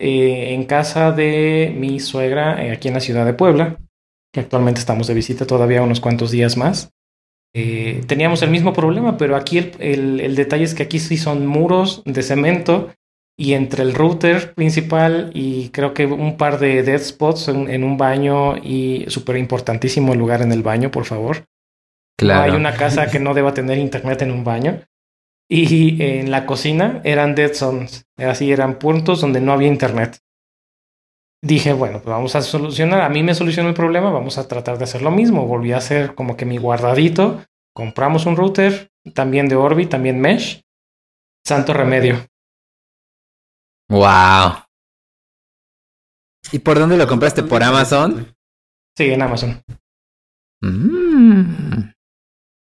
eh, en casa de mi suegra, eh, aquí en la ciudad de Puebla, que actualmente estamos de visita todavía unos cuantos días más, eh, teníamos el mismo problema, pero aquí el, detalle es que aquí sí son muros de cemento y entre el router principal y creo que un par de dead spots en, un baño y súper importantísimo lugar en el baño, por favor. Claro. hay una casa que no deba tener internet en un baño. Y en la cocina eran dead zones, así eran puntos donde no había internet. Dije, bueno, pues vamos a solucionar. A mí me solucionó el problema, vamos a tratar de hacer lo mismo. Volví a hacer como que mi guardadito. Compramos un router, también de Orbi, también Mesh. Santo remedio. Wow. ¿Y por dónde lo compraste? ¿Por Amazon? Sí, en Amazon. Mm.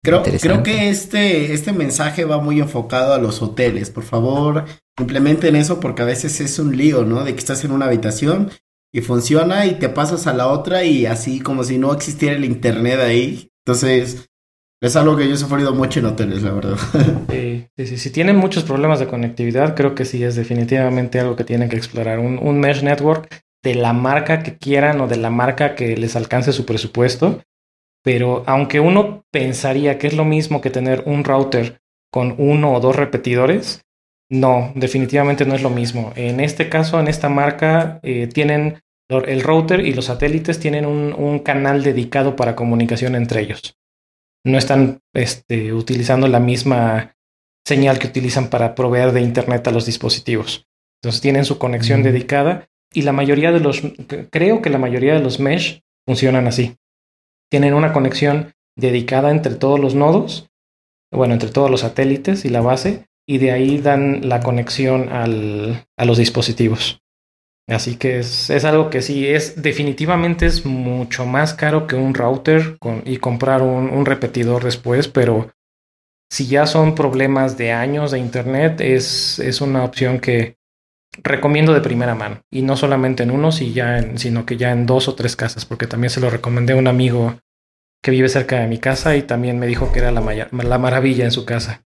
Creo, creo que este, este mensaje va muy enfocado a los hoteles. Por favor, implementen eso porque a veces es un lío, ¿no? De que estás en una habitación y funciona y te pasas a la otra y así como si no existiera el internet ahí. Entonces, es algo que yo he sufrido mucho en hoteles, la verdad. (laughs) Sí, sí, Si tienen muchos problemas de conectividad, creo que sí es definitivamente algo que tienen que explorar. Un, un mesh network de la marca que quieran o de la marca que les alcance su presupuesto. Pero aunque uno pensaría que es lo mismo que tener un router con uno o dos repetidores, no, definitivamente no es lo mismo. En este caso, en esta marca, eh, tienen el router y los satélites tienen un, canal dedicado para comunicación entre ellos. No están este, utilizando la misma señal que utilizan para proveer de Internet a los dispositivos. Entonces tienen su conexión dedicada y la mayoría de los, creo que la mayoría de los mesh funcionan así. Tienen una conexión dedicada entre todos los nodos, bueno, entre todos los satélites y la base, y de ahí dan la conexión al, a los dispositivos. Así que es, algo que sí, es definitivamente es mucho más caro que un router y comprar un, un, repetidor después, pero si ya son problemas de años de internet, es, es una opción que recomiendo de primera mano. Y no solamente en uno, sino que ya en dos o tres casas, porque también se lo recomendé a un amigo que vive cerca de mi casa y también me dijo que era la, la maravilla en su casa.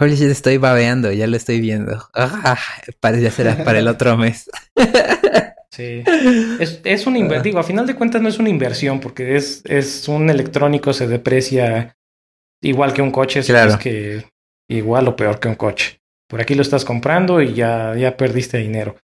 Holy shit, estoy babeando, ya lo estoy viendo. Ah, parece ser para el otro mes. (laughs) Sí. Es, un inversión. Ah. Digo, a final de cuentas no es una inversión, porque es, es un electrónico, se deprecia igual que un coche, claro. es que igual o peor que un coche. Por aquí lo estás comprando y ya, ya perdiste dinero.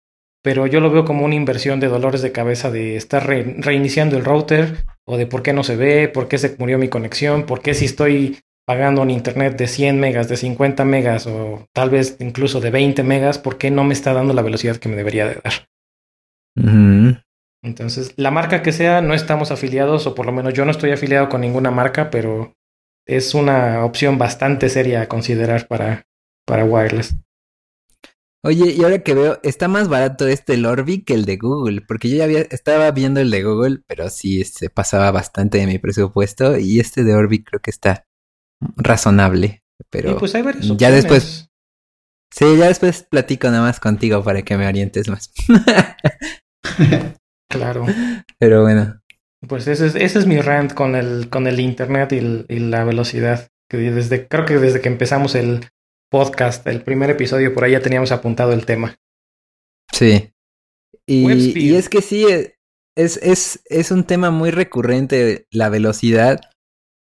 Pero yo lo veo como una inversión de dolores de cabeza de estar reiniciando el router o de por qué no se ve, por qué se murió mi conexión, por qué si estoy pagando un internet de 100 megas, de 50 megas o tal vez incluso de 20 megas, ¿por qué no me está dando la velocidad que me debería de dar? Entonces, la marca que sea, no estamos afiliados, o por lo menos yo no estoy afiliado con ninguna marca, pero es una opción bastante seria a considerar para, para wireless. Oye, y ahora que veo, está más barato este el Orbi que el de Google, porque yo ya había, estaba viendo el de Google, pero sí se pasaba bastante de mi presupuesto, y este de Orbi creo que está razonable. Pero pues hay ya después. Sí, ya después platico nada más contigo para que me orientes más. (laughs) claro. Pero bueno. Pues ese es, ese es mi rant con el, con el internet y, la velocidad. Que desde, creo que desde que empezamos el podcast, el primer episodio, por ahí ya teníamos apuntado el tema. Sí. Y, y es que sí, es, es, es un tema muy recurrente la velocidad.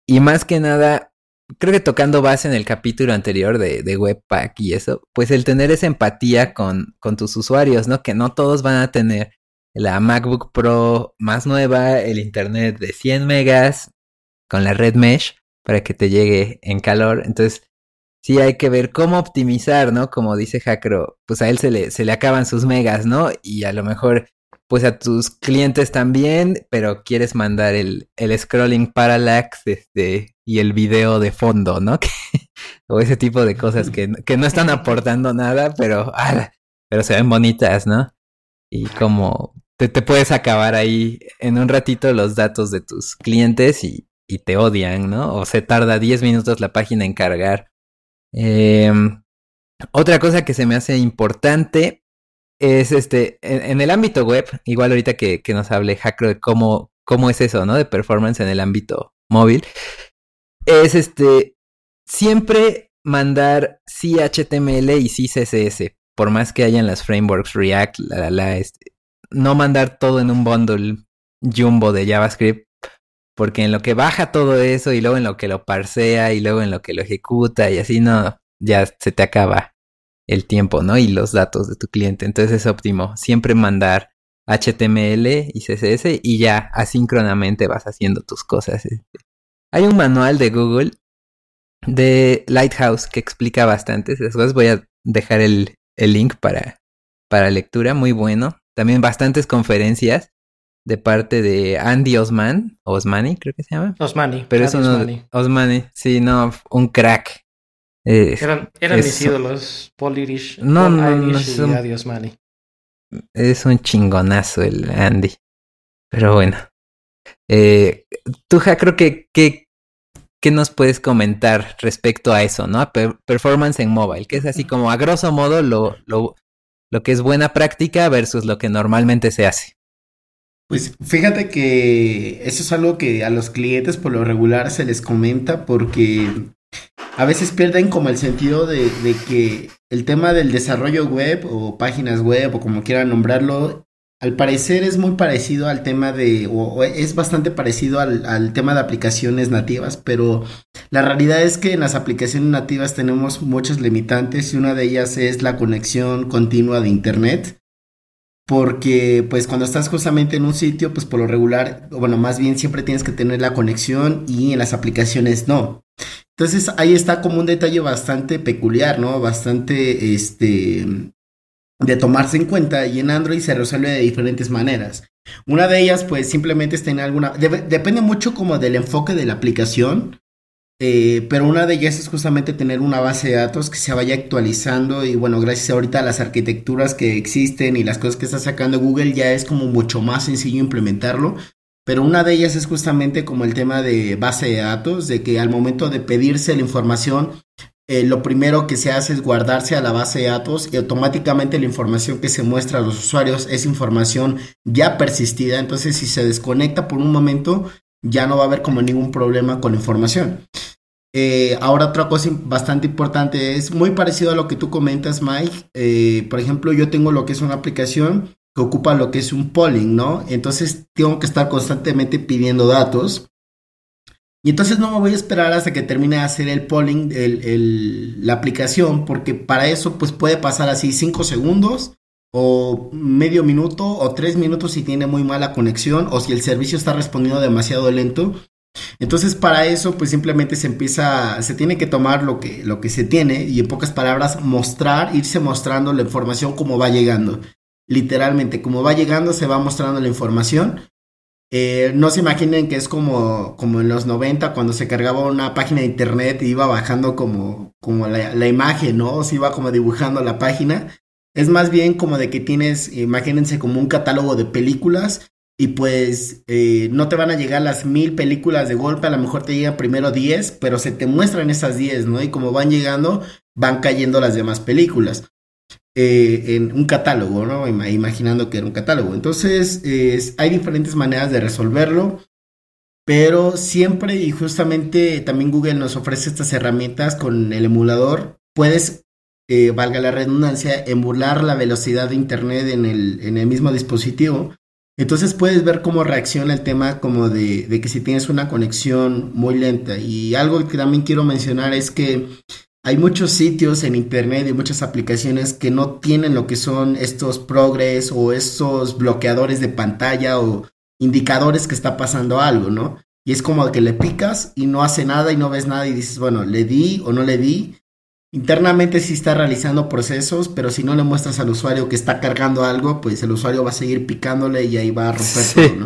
Y más que nada, creo que tocando base en el capítulo anterior de, de, Webpack y eso, pues el tener esa empatía con, con tus usuarios, ¿no? Que no todos van a tener la MacBook Pro más nueva, el Internet de 100 megas, con la red mesh, para que te llegue en calor. Entonces, sí hay que ver cómo optimizar, ¿no? Como dice Jacro, pues a él se le, se le acaban sus megas, ¿no? Y a lo mejor pues a tus clientes también, pero quieres mandar el, el scrolling parallax este, y el video de fondo, ¿no? (laughs) o ese tipo de cosas que, (laughs) que no están aportando nada, pero, pero se ven bonitas, ¿no? Y como te, te, puedes acabar ahí en un ratito los datos de tus clientes y, y te odian, ¿no? O se tarda 10 minutos la página en cargar. Em, otra cosa que se me hace importante es este, en, el ámbito web, igual ahorita que, que nos hable Hackro de cómo, cómo es eso, ¿no? De performance en el ámbito móvil, es este, siempre mandar sí HTML y sí CSS, por más que hayan las frameworks React, la, la, la, este, no mandar todo en un bundle jumbo de JavaScript, porque en lo que baja todo eso y luego en lo que lo parsea y luego en lo que lo ejecuta y así no, ya se te acaba el tiempo, ¿no? Y los datos de tu cliente. Entonces es óptimo siempre mandar HTML y CSS y ya asíncronamente vas haciendo tus cosas. Este. Hay un manual de Google de Lighthouse que explica bastante esas cosas. Voy a dejar el, el link para, para lectura, muy bueno. También bastantes conferencias de parte de Andy Osman, Osmani creo que se llama. Osmani. Pero es uno, Osmani, sí, no, un crack. eran eran mis ídolos, Paul Irish, no, no, no, es un, Adiós Mani. Es un chingonazo el Andy. Pero bueno. Eh, tú, Ja, creo que, que, ¿qué nos puedes comentar respecto a eso, no? Performance en mobile, que es así como a grosso modo lo, lo, lo que es buena práctica versus lo que normalmente se hace. Pues fíjate que eso es algo que a los clientes por lo regular se les comenta porque a veces pierden como el sentido de, de, que el tema del desarrollo web o páginas web o como quieran nombrarlo al parecer es muy parecido al tema de, o, es bastante parecido al, al, tema de aplicaciones nativas, pero la realidad es que en las aplicaciones nativas tenemos muchos limitantes y una de ellas es la conexión continua de Internet porque pues cuando estás justamente en un sitio, pues por lo regular, bueno, más bien siempre tienes que tener la conexión y en las aplicaciones no. Entonces ahí está como un detalle bastante peculiar, ¿no? Bastante, este, de tomarse en cuenta y en Android se resuelve de diferentes maneras. Una de ellas pues simplemente es tener alguna, depende mucho como del enfoque de la aplicación. Eh, pero una de ellas es justamente tener una base de datos que se vaya actualizando y bueno, gracias ahorita a las arquitecturas que existen y las cosas que está sacando Google ya es como mucho más sencillo implementarlo. Pero una de ellas es justamente como el tema de base de datos, de que al momento de pedirse la información, eh, lo primero que se hace es guardarse a la base de datos y automáticamente la información que se muestra a los usuarios es información ya persistida. Entonces, si se desconecta por un momento, ya no va a haber como ningún problema con la información. Eh, ahora otra cosa bastante importante es muy parecido a lo que tú comentas, Mike. Eh, por ejemplo, yo tengo lo que es una aplicación que ocupa lo que es un polling, ¿no? Entonces tengo que estar constantemente pidiendo datos. Y entonces no me voy a esperar hasta que termine de hacer el polling, la aplicación, porque para eso pues puede pasar así 5 segundos o medio minuto o 3 minutos si tiene muy mala conexión o si el servicio está respondiendo demasiado lento. Entonces para eso pues simplemente se empieza, se tiene que tomar lo que, lo que se tiene y en pocas palabras mostrar, irse mostrando la información como va llegando. Literalmente, como va llegando se va mostrando la información. Eh, no se imaginen que es como, como en los 90 cuando se cargaba una página de internet y iba bajando como, como la, la imagen, ¿no? Se iba como dibujando la página. Es más bien como de que tienes, imagínense como un catálogo de películas y pues eh, no te van a llegar las mil películas de golpe, a lo mejor te llegan primero 10, pero se te muestran esas 10, ¿no? Y como van llegando, van cayendo las demás películas. Eh, en un catálogo, ¿no? Imaginando que era un catálogo. Entonces, hay diferentes maneras de resolverlo, pero siempre y justamente también Google nos ofrece estas herramientas con el emulador. Puedes, eh, valga la redundancia, emular la velocidad de Internet en el, en el mismo dispositivo entonces puedes ver cómo reacciona el tema como de, que si tienes una conexión muy lenta. Y algo que también quiero mencionar es que hay muchos sitios en internet y muchas aplicaciones que no tienen lo que son estos progress o estos bloqueadores de pantalla o indicadores que está pasando algo, ¿no? Y es como que le picas y no hace nada y no ves nada y dices, bueno, le di o no le di. Internamente sí está realizando procesos, pero si no le muestras al usuario que está cargando algo, pues el usuario va a seguir picándole y ahí va a romper todo, ¿no?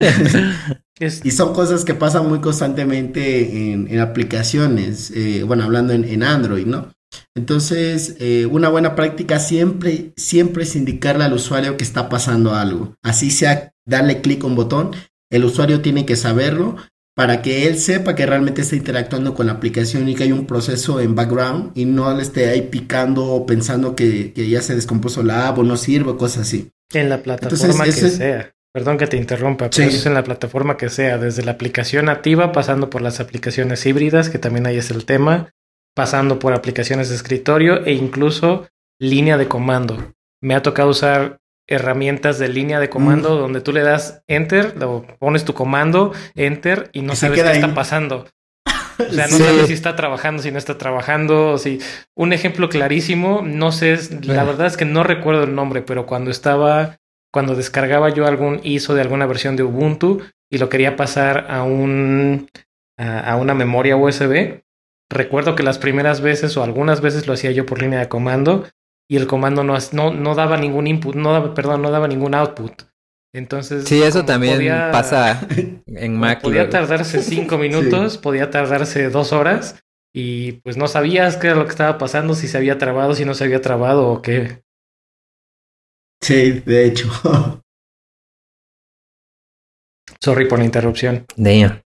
(laughs) y son cosas que pasan muy constantemente en, aplicaciones, eh, bueno, hablando en, Android, ¿no? Entonces, eh, una buena práctica siempre, siempre es indicarle al usuario que está pasando algo. Así sea darle clic a un botón, el usuario tiene que saberlo para que él sepa que realmente está interactuando con la aplicación y que hay un proceso en background y no le esté ahí picando o pensando que, ya se descompuso la app o no sirve, cosas así. En la plataforma que sea. Perdón que te interrumpa, pero es en la plataforma que sea, desde la aplicación nativa, pasando por las aplicaciones híbridas, que también ahí es el tema, pasando por aplicaciones de escritorio e incluso línea de comando. Me ha tocado usar herramientas de línea de comando donde tú le das enter, o pones tu comando, enter y no sabes qué está pasando. O sea, (laughs) no sabes si está trabajando, si no está trabajando, si un ejemplo clarísimo, no sé, la verdad es que no recuerdo el nombre, pero cuando estaba cuando descargaba yo algún ISO de alguna versión de Ubuntu y lo quería pasar a un a una memoria USB, recuerdo que las primeras veces o algunas veces lo hacía yo por línea de comando y el comando no, no, no daba ningún input, no daba, perdón, no daba ningún output. Entonces. Sí, eso también pasa (laughs) en Mac. Podía tardarse (laughs) cinco minutos, podía tardarse dos horas y pues no sabías qué era lo que estaba pasando, si se había trabado, si no se había trabado o qué. Sí, de hecho. (laughs) Sorry por la interrupción. Damn.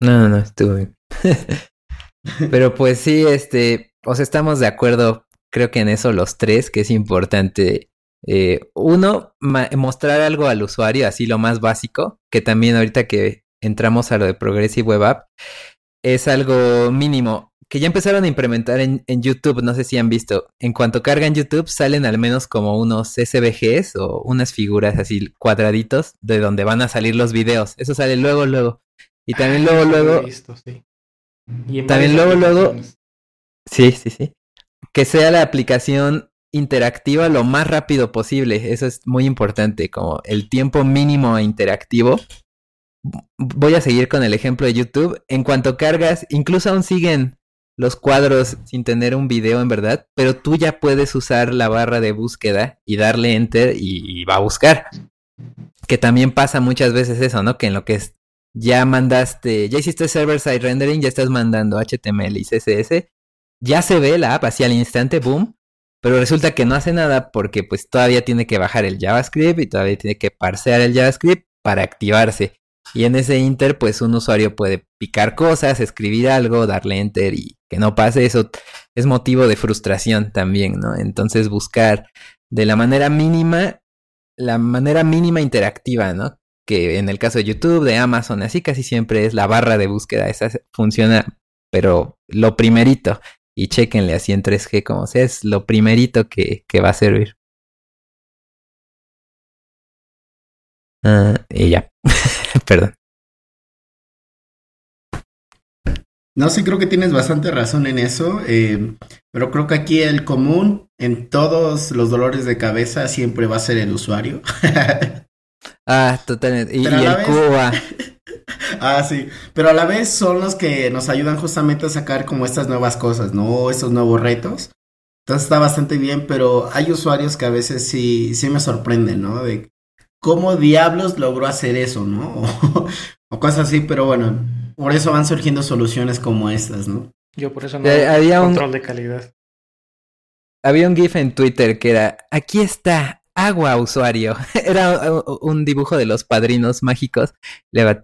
No, no, no, estuvo bien. (laughs) Pero pues sí, este, o sea, estamos de acuerdo creo que en eso los tres, que es importante. Eh, uno, mostrar algo al usuario, así lo más básico, que también ahorita que entramos a lo de Progressive Web App, es algo mínimo que ya empezaron a implementar en, en, YouTube, no sé si han visto. En cuanto cargan YouTube, salen al menos como unos SVGs o unas figuras así cuadraditos de donde van a salir los videos. Eso sale luego, luego. Y también luego, luego. Visto, sí. también luego, luego. Sí, sí, sí. Que sea la aplicación interactiva lo más rápido posible. Eso es muy importante, como el tiempo mínimo interactivo. Voy a seguir con el ejemplo de YouTube. En cuanto cargas, incluso aún siguen los cuadros sin tener un video en verdad, pero tú ya puedes usar la barra de búsqueda y darle enter y, va a buscar. Que también pasa muchas veces eso, ¿no? Que en lo que es, ya mandaste, ya hiciste server side rendering, ya estás mandando HTML y CSS, ya se ve la app así al instante, boom, pero resulta que no hace nada porque pues todavía tiene que bajar el JavaScript y todavía tiene que parsear el JavaScript para activarse. Y en ese inter, pues un usuario puede picar cosas, escribir algo, darle enter y que no pase eso es motivo de frustración también, ¿no? Entonces buscar de la manera mínima, la manera mínima interactiva, ¿no? Que en el caso de YouTube, de Amazon, así casi siempre es la barra de búsqueda, esa funciona, pero lo primerito, y chequenle así en 3G como sea, es lo primerito que, que va a servir. Uh, y ya. (laughs) (laughs) Perdón. No, sí, creo que tienes bastante razón en eso, eh, pero creo que aquí el común en todos los dolores de cabeza siempre va a ser el usuario. (laughs) ah, totalmente. Y, y el Cuba. (laughs) ah, sí, pero a la vez son los que nos ayudan justamente a sacar como estas nuevas cosas, ¿no? Estos nuevos retos. Entonces está bastante bien, pero hay usuarios que a veces sí, sí me sorprenden, ¿no? De cómo diablos logró hacer eso, ¿no? (laughs) o cosas así, pero bueno, por eso van surgiendo soluciones como estas, ¿no? Yo por eso no eh, había control de calidad. Había un GIF en Twitter que era, aquí está, agua usuario. (laughs) Era un dibujo de los padrinos mágicos.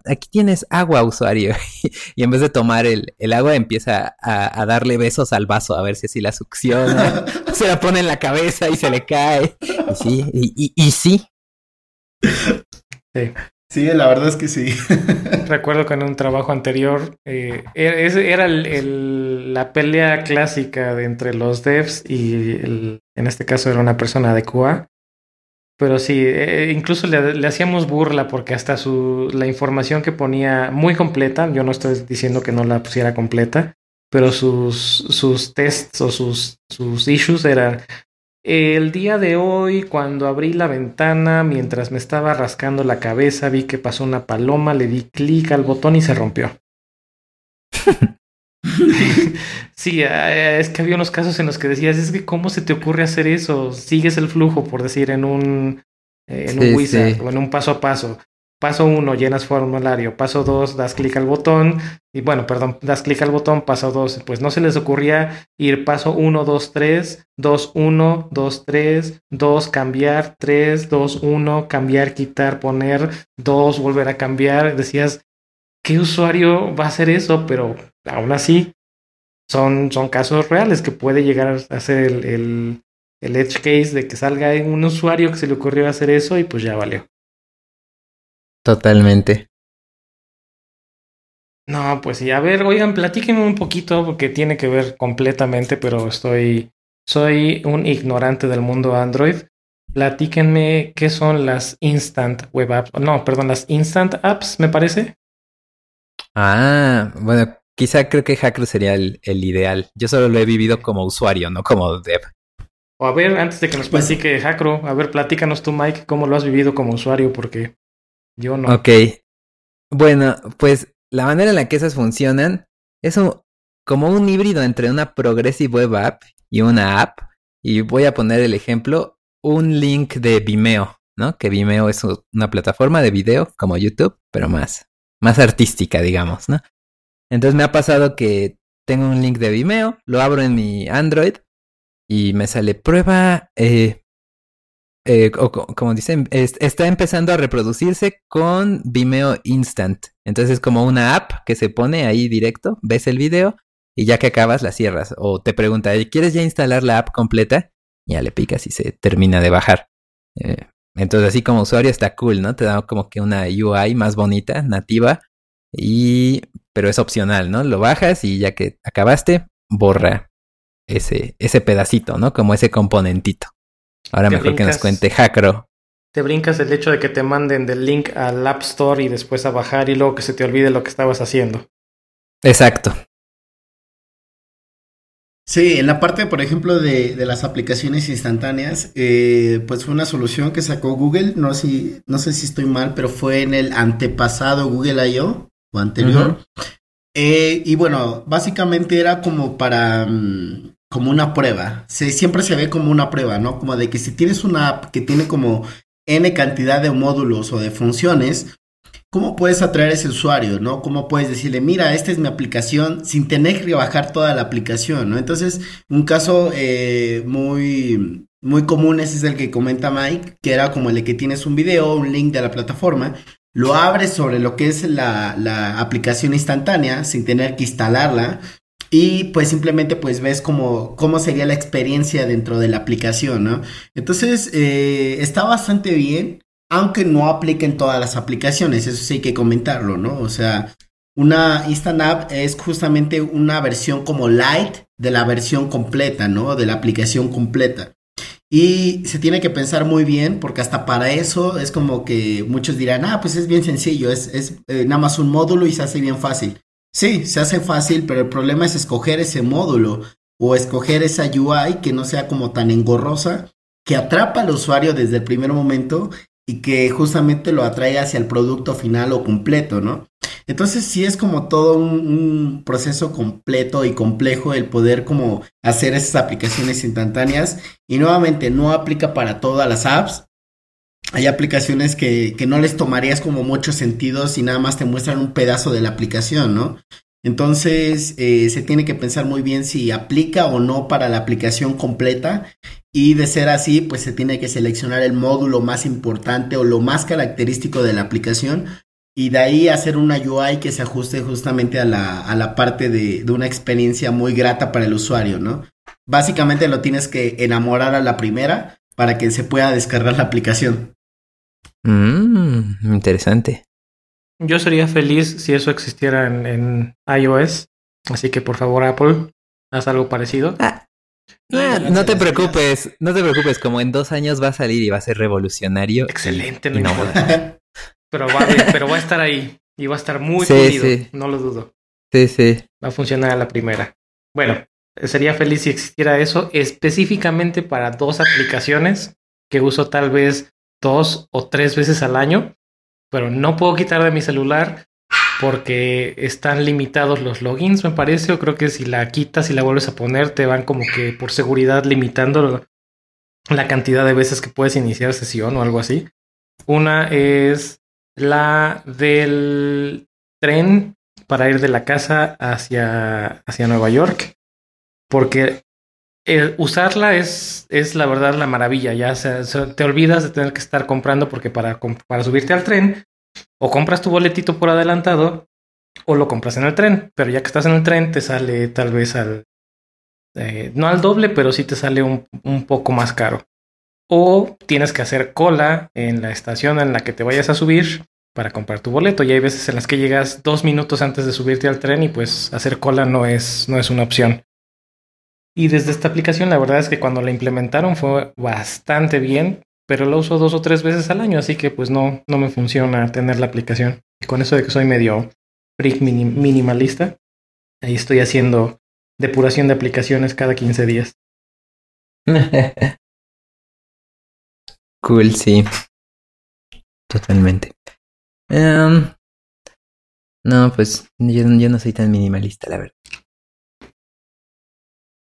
Aquí tienes agua usuario. (laughs) y en vez de tomar el, el agua empieza a, a, darle besos al vaso a ver si así la succiona. se la pone en la cabeza y se le cae. Y sí, y, y, y sí, Sí. Sí, la verdad es que sí. (laughs) Recuerdo que en un trabajo anterior eh, era el, la pelea clásica de entre los devs y el, en este caso era una persona de QA. Pero sí, eh, incluso le, le, hacíamos burla porque hasta su, la información que ponía muy completa, yo no estoy diciendo que no la pusiera completa, pero sus, sus tests o sus, sus issues eran el día de hoy, cuando abrí la ventana, mientras me estaba rascando la cabeza, vi que pasó una paloma, le di clic al botón y se rompió. (laughs) sí, eh, es que había unos casos en los que decías, es que cómo se te ocurre hacer eso, sigues el flujo, por decir, en un, eh, en un wizard o en un paso a paso. Paso 1, llenas formulario. Paso 2, das clic al botón. Y bueno, perdón, das clic al botón. Paso 2, pues no se les ocurría ir paso 1, 2, 3, 2, 1, 2, 3, 2, cambiar, 3, 2, 1, cambiar, quitar, poner, 2, volver a cambiar. Decías, ¿qué usuario va a hacer eso? Pero aún así, son, son casos reales que puede llegar a ser el, el, el edge case de que salga un usuario que se le ocurrió hacer eso y pues ya valió. Totalmente. No, pues sí, a ver, oigan, platíquenme un poquito porque tiene que ver completamente, pero estoy, soy un ignorante del mundo Android. Platíquenme qué son las Instant Web Apps, no, perdón, las Instant Apps, me parece. Ah, bueno, quizá creo que Hackro sería el, el ideal. Yo solo lo he vivido como usuario, no como dev. O a ver, antes de que nos pues platique Hackro, a ver, platícanos tú, Mike, cómo lo has vivido como usuario, porque yo no. Ok. Bueno, pues la manera en la que esas funcionan es como un híbrido entre una Progressive Web App y una app. Y voy a poner el ejemplo, un link de Vimeo, ¿no? Que Vimeo es una plataforma de video como YouTube, pero más, más artística, digamos, ¿no? Entonces me ha pasado que tengo un link de Vimeo, lo abro en mi Android y me sale prueba eh, eh, o, como dicen, está empezando a reproducirse con Vimeo Instant. Entonces es como una app que se pone ahí directo, ves el video y ya que acabas la cierras. O te pregunta, ¿quieres ya instalar la app completa? Ya le picas y se termina de bajar. Eh, entonces así como usuario está cool, ¿no? Te da como que una UI más bonita, nativa. Y pero es opcional, ¿no? Lo bajas y ya que acabaste, borra ese, ese pedacito, ¿no? Como ese componentito. Ahora mejor que nos cuente Hackro. Te brincas el hecho de que te manden del link al App Store y después a bajar y luego que se te olvide lo que estabas haciendo. Exacto. Sí, en la parte, por ejemplo, de, de las aplicaciones instantáneas, eh, pues fue una solución que sacó Google, no, si, no sé si estoy mal, pero fue en el antepasado Google I.O. o anterior. eh, y bueno, básicamente era como para, mm, como una prueba. Se, siempre se ve como una prueba, ¿no? Como de que si tienes una app que tiene como N cantidad de módulos o de funciones, ¿Cómo puedes atraer a ese usuario, no? ¿Cómo puedes decirle, mira, esta es mi aplicación sin tener que bajar toda la aplicación, ¿no? Entonces, un caso eh, muy, muy común ese es el que comenta Mike, que era como el de que tienes un video, un link de la plataforma, lo abres sobre lo que es la, la aplicación instantánea sin tener que instalarla y pues simplemente pues ves cómo sería la experiencia dentro de la aplicación, ¿no? Entonces, eh, está bastante bien aunque no aplique en todas las aplicaciones, eso sí hay que comentarlo, ¿no? O sea, una Instant App es justamente una versión como light de la versión completa, ¿no? De la aplicación completa. Y se tiene que pensar muy bien, porque hasta para eso es como que muchos dirán, ah, pues es bien sencillo, es, es eh, nada más un módulo y se hace bien fácil. Sí, se hace fácil, pero el problema es escoger ese módulo o escoger esa UI que no sea como tan engorrosa, que atrapa al usuario desde el primer momento y que justamente lo atrae hacia el producto final o completo, ¿no? Entonces sí es como todo un, proceso completo y complejo el poder como hacer esas aplicaciones instantáneas y nuevamente no aplica para todas las apps. Hay aplicaciones que, que no les tomarías como mucho sentido si nada más te muestran un pedazo de la aplicación, ¿no? Entonces eh, se tiene que pensar muy bien si aplica o no para la aplicación completa y de ser así pues se tiene que seleccionar el módulo más importante o lo más característico de la aplicación y de ahí hacer una UI que se ajuste justamente a la, a la parte de, de una experiencia muy grata para el usuario, ¿no? Básicamente lo tienes que enamorar a la primera para que se pueda descargar la aplicación. Mm, interesante. Yo sería feliz si eso existiera en, iOS. Así que por favor, Apple, haz algo parecido. Ah, ah, no te preocupes, no te preocupes, como en dos años va a salir y va a ser revolucionario. Excelente, no, (laughs) pero, va, pero va a estar ahí y va a estar muy sí, no lo dudo. Sí, sí. Va a funcionar a la primera. Bueno, sería feliz si existiera eso específicamente para dos aplicaciones que uso tal vez dos o tres veces al año pero no puedo quitar de mi celular porque están limitados los logins, me parece, o creo que si la quitas y la vuelves a poner, te van como que por seguridad limitando la cantidad de veces que puedes iniciar sesión o algo así. Una es la del tren para ir de la casa hacia, hacia Nueva York, porque usarla es, es la verdad la maravilla. Ya te olvidas de tener que estar comprando porque para, para subirte al tren o compras tu boletito por adelantado o lo compras en el tren. Pero ya que estás en el tren te sale tal vez al... Eh, no al doble, pero sí te sale un, un poco más caro. O tienes que hacer cola en la estación en la que te vayas a subir para comprar tu boleto. Y hay veces en las que llegas dos minutos antes de subirte al tren y pues hacer cola no es, no es una opción. Y desde esta aplicación la verdad es que cuando la implementaron fue bastante bien, pero la uso dos o tres veces al año, así que pues no, no me funciona tener la aplicación. Y con eso de que soy medio freak minimalista, ahí estoy haciendo depuración de aplicaciones cada 15 días. (laughs) cool, sí. Totalmente. Em, no, pues yo, yo no soy tan minimalista, la verdad.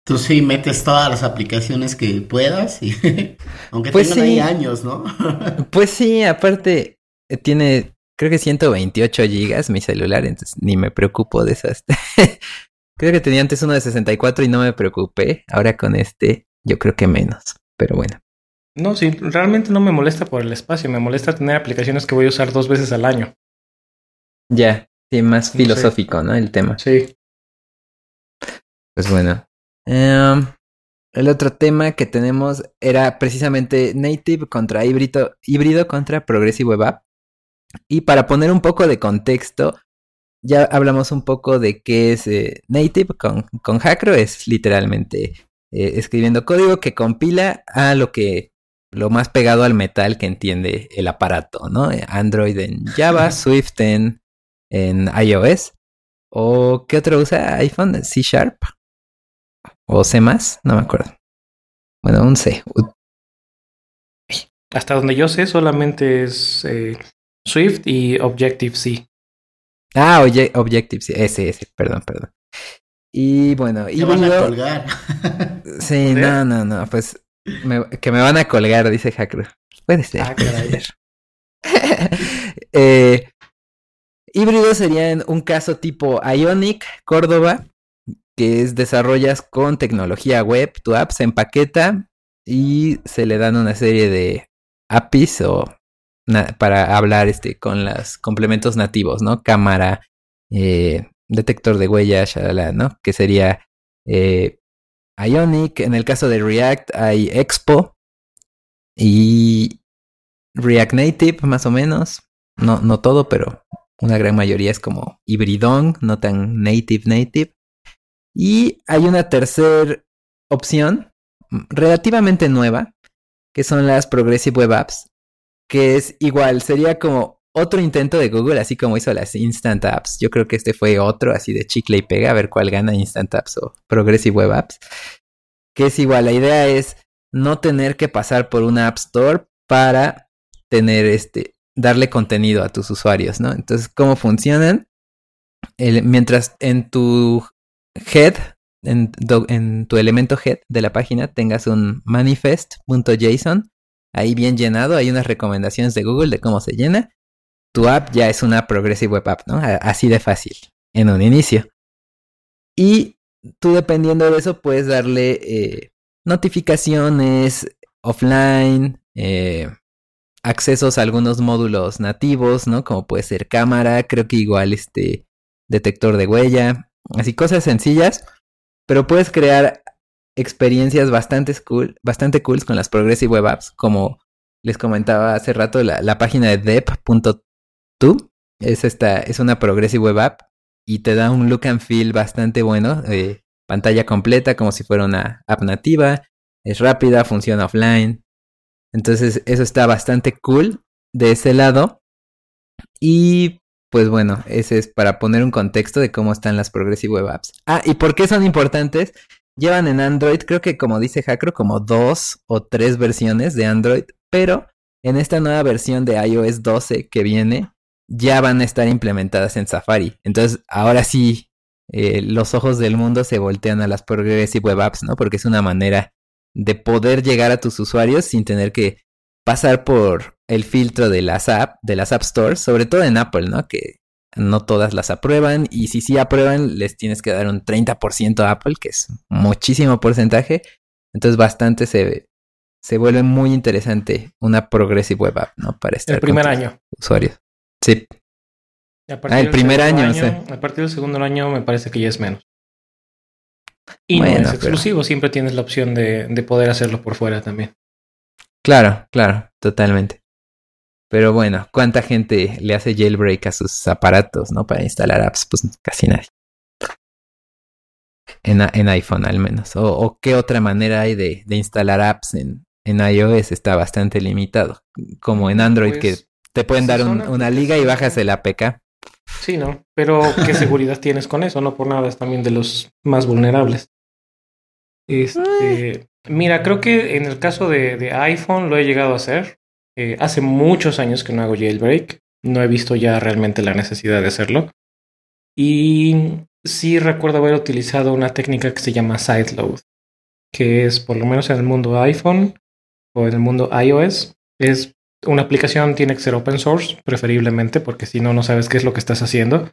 Tú sí metes todas las aplicaciones que puedas, y (laughs) aunque pues tengan ahí años, ¿no? (laughs) pues sí, aparte eh, tiene, creo que 128 gigas mi celular, entonces ni me preocupo de esas. (laughs) creo que tenía antes uno de 64 y no me preocupé. Ahora con este, yo creo que menos, pero bueno. No, sí, realmente no me molesta por el espacio, me molesta tener aplicaciones que voy a usar dos veces al año. Ya, sí, más filosófico, ¿no? El tema. Sí. Pues bueno, Em, el otro tema que tenemos era precisamente native contra híbrido, híbrido contra progressive web app. Y para poner un poco de contexto, ya hablamos un poco de qué es eh, native con, con Hackro, es literalmente eh, escribiendo código que compila a lo que lo más pegado al metal que entiende el aparato, ¿no? Android en Java, (laughs) Swift en, en iOS. ¿O qué otro usa iPhone? ¿C Sharp? ¿O C más? No me acuerdo. Bueno, un C. Hasta donde yo sé, solamente es eh, Swift y Objective-C. Ah, Objective-C, ese, ese, perdón, perdón. Y bueno, y van a colgar. (laughs) sí, no, no, no, pues que me van a colgar, dice Hacker. Puede ser. Ah, (laughs) eh, híbrido sería en un caso tipo Ionic, Córdoba, que es desarrollas con tecnología web, tu app se empaqueta y se le dan una serie de APIs o para hablar este con los complementos nativos, ¿no? Cámara, eh, detector de huellas, ¿no? Que sería eh, Ionic. En el caso de React hay Expo y React Native, más o menos. No, no todo, pero una gran mayoría es como hibridón, no tan native native. Y hay una tercera opción relativamente nueva, que son las Progressive Web Apps, que es igual, sería como otro intento de Google, así como hizo las Instant Apps. Yo creo que este fue otro, así de chicle y pega, a ver cuál gana Instant Apps o Progressive Web Apps. Que es igual, la idea es no tener que pasar por una App Store para tener este, darle contenido a tus usuarios, ¿no? Entonces, ¿cómo funcionan? mientras en tu head, en, tu elemento head de la página tengas un manifest.json ahí bien llenado, hay unas recomendaciones de Google de cómo se llena. Tu app ya es una Progressive Web App, ¿no? Así de fácil, en un inicio. Y tú dependiendo de eso puedes darle eh, notificaciones offline, eh, accesos a algunos módulos nativos, ¿no? Como puede ser cámara, creo que igual este detector de huella, así cosas sencillas, pero puedes crear experiencias bastante cool, bastante cool con las Progressive Web Apps, como les comentaba hace rato, la, página de dep.to es esta, es una Progressive Web App y te da un look and feel bastante bueno, eh, pantalla completa como si fuera una app nativa, es rápida, funciona offline, entonces eso está bastante cool de ese lado. Y pues bueno, ese es para poner un contexto de cómo están las Progressive Web Apps. Ah, ¿y por qué son importantes? Llevan en Android, creo que como dice Hackro, como dos o tres versiones de Android, pero en esta nueva versión de iOS 12 que viene, ya van a estar implementadas en Safari. Entonces, ahora sí, eh, los ojos del mundo se voltean a las Progressive Web Apps, ¿no? Porque es una manera de poder llegar a tus usuarios sin tener que pasar por el filtro de las app, de las App Stores, sobre todo en Apple, ¿no? Que no todas las aprueban y si sí aprueban les tienes que dar un 30% a Apple, que es muchísimo porcentaje. Entonces bastante se, se vuelve muy interesante una Progressive Web App, ¿no? Para estar el primer año. Usuarios. Sí. Ah, el primer año, A partir del segundo año me parece que ya es menos. Y no es exclusivo, siempre tienes la opción de, de poder hacerlo por fuera también. Claro, claro, totalmente. Pero bueno, ¿cuánta gente le hace jailbreak a sus aparatos, no? Para instalar apps, pues casi nadie. En, en iPhone al menos. O, qué otra manera hay de, de instalar apps en, en, iOS está bastante limitado. Como en Android que pues, te pueden dar una liga y bajas el APK. Sí, ¿no? Pero ¿qué seguridad tienes con eso? No por nada es también de los más vulnerables. Este, mira, creo que en el caso de, de iPhone lo he llegado a hacer. Eh, hace muchos años que no hago jailbreak. No he visto ya realmente la necesidad de hacerlo. Y sí recuerdo haber utilizado una técnica que se llama sideload, que es por lo menos en el mundo iPhone o en el mundo iOS, es una aplicación tiene que ser open source, preferiblemente, porque si no, no sabes qué es lo que estás haciendo.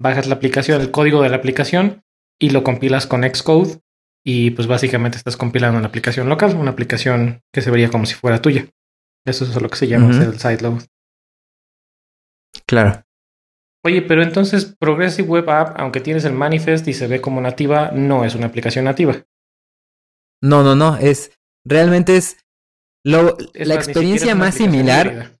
Bajas la aplicación, el código de la aplicación y lo compilas con Xcode y pues básicamente estás compilando una aplicación local, una aplicación que se vería como si fuera tuya. Eso es lo que se llama el sideload. Claro. Oye, pero entonces Progressive Web App, aunque tienes el manifest y se ve como nativa, no es una aplicación nativa. No, no, no. Es realmente es, lo, la experiencia más similar.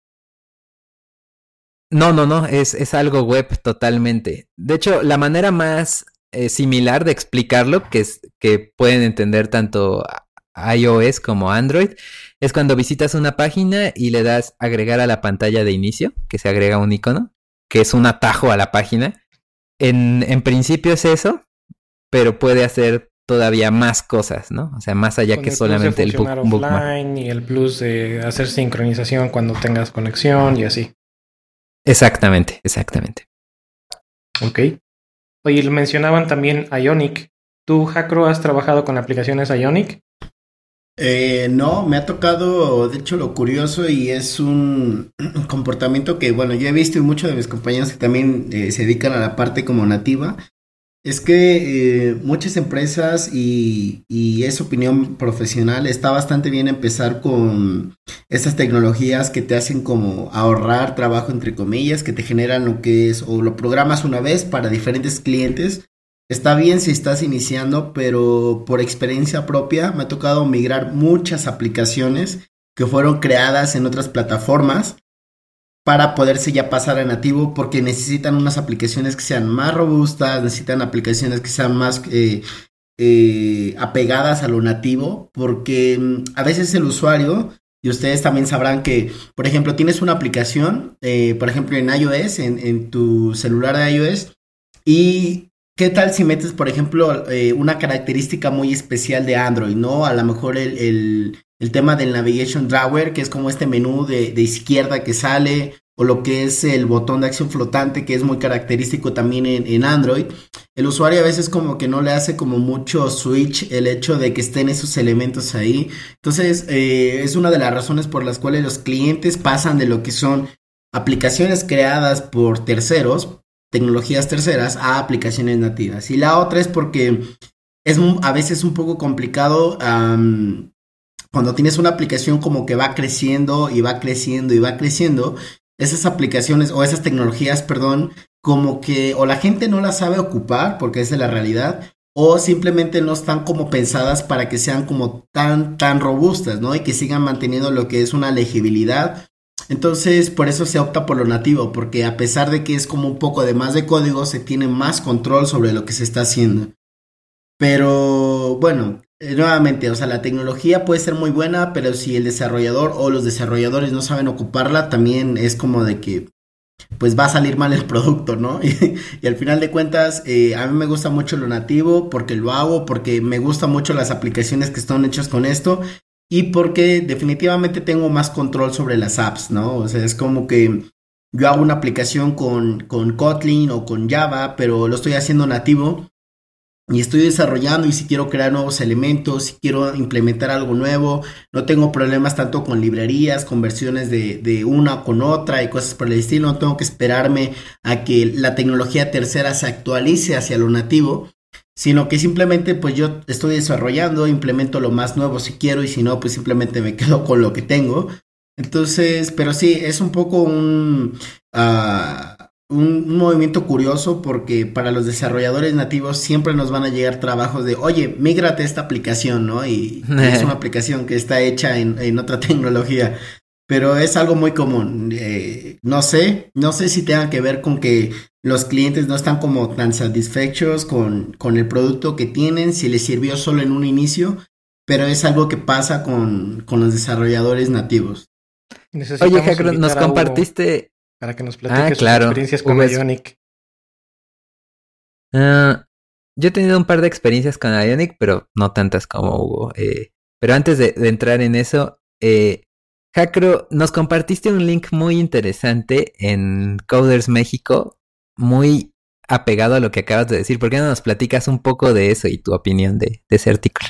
No, no, no, es, es algo web totalmente. De hecho, la manera más eh, similar de explicarlo, que, es, que pueden entender tanto iOS como Android, es cuando visitas una página y le das agregar a la pantalla de inicio, que se agrega un icono, que es un atajo a la página. En, en principio es eso, pero puede hacer todavía más cosas, ¿no? O sea, más allá que solamente el bookmark. y el plus de hacer sincronización cuando tengas conexión y así. Exactamente, exactamente. Ok. Oye, mencionaban también Ionic. ¿Tú, Jacro, has trabajado con aplicaciones Ionic? Eh, no, me ha tocado, de hecho, lo curioso y es un (clears throat) comportamiento que, bueno, yo he visto y muchos de mis compañeros que también eh, se dedican a la parte como nativa, es que eh, muchas empresas y, y, es opinión profesional, está bastante bien empezar con estas tecnologías que te hacen como ahorrar trabajo entre comillas, que te generan lo que es o lo programas una vez para diferentes clientes. Está bien si estás iniciando, pero por experiencia propia me ha tocado migrar muchas aplicaciones que fueron creadas en otras plataformas para poderse ya pasar a nativo porque necesitan unas aplicaciones que sean más robustas, necesitan aplicaciones que sean más eh, eh, apegadas a lo nativo porque mm, a veces el usuario, y ustedes también sabrán que, por ejemplo, tienes una aplicación, eh, por ejemplo, en iOS, en, tu celular de iOS, y ¿Qué tal si metes, por ejemplo, una característica muy especial de Android, ¿no? A lo mejor el, el tema del Navigation Drawer, que es como este menú de, izquierda que sale, o lo que es el botón de acción flotante, que es muy característico también en, Android. El usuario a veces como que no le hace como mucho switch el hecho de que estén esos elementos ahí. Entonces, eh, es una de las razones por las cuales los clientes pasan de lo que son aplicaciones creadas por terceros, tecnologías terceras, a aplicaciones nativas. Y la otra es porque es a veces un poco complicado cuando tienes una aplicación como que va creciendo y va creciendo y va creciendo, esas aplicaciones o esas tecnologías, perdón, como que o la gente no las sabe ocupar porque es de la realidad o simplemente no están como pensadas para que sean como tan tan robustas, ¿no? Y que sigan manteniendo lo que es una legibilidad. Entonces, por eso se opta por lo nativo, porque a pesar de que es como un poco de más de código, se tiene más control sobre lo que se está haciendo. Pero bueno, eh, nuevamente, o sea, la tecnología puede ser muy buena, pero si el desarrollador o los desarrolladores no saben ocuparla, también es como de que pues va a salir mal el (laughs) producto, ¿no? Y, al final de cuentas, eh, a mí me gusta mucho lo nativo porque lo hago, porque me gustan mucho las aplicaciones que están hechas con esto y porque definitivamente tengo más control sobre las apps, ¿no? O sea, es como que yo hago una aplicación con, con Kotlin o con Java, pero lo estoy haciendo nativo y estoy desarrollando y si quiero crear nuevos elementos, si quiero implementar algo nuevo, no tengo problemas tanto con librerías, con versiones de, de, una con otra y cosas por el estilo, no tengo que esperarme a que la tecnología tercera se actualice hacia lo nativo, sino que simplemente pues yo estoy desarrollando, implemento lo más nuevo si quiero y si no pues simplemente me (laughs) quedo con lo que tengo. Entonces, pero sí, es un poco un... Uh, un, movimiento curioso porque para los desarrolladores nativos siempre nos van a llegar trabajos de, oye, migrate esta aplicación, ¿no? Y, es una (laughs) aplicación que está hecha en, otra tecnología. Pero es algo muy común. Eh, no sé, no sé si tenga que ver con que los clientes no están como tan satisfechos con, con el producto que tienen, si les sirvió solo en un inicio, pero es algo que pasa con, con los desarrolladores nativos. Oye, Jacro, nos compartiste para que nos platiques sus experiencias con Ionic. Ah, yo he tenido un par de experiencias con Ionic, pero no tantas como Hugo. Eh, pero antes de, entrar en eso, eh, Jacro, nos compartiste un link muy interesante en Coders México, muy apegado a lo que acabas de decir. ¿Por qué no nos platicas un poco de eso y tu opinión de, ese artículo?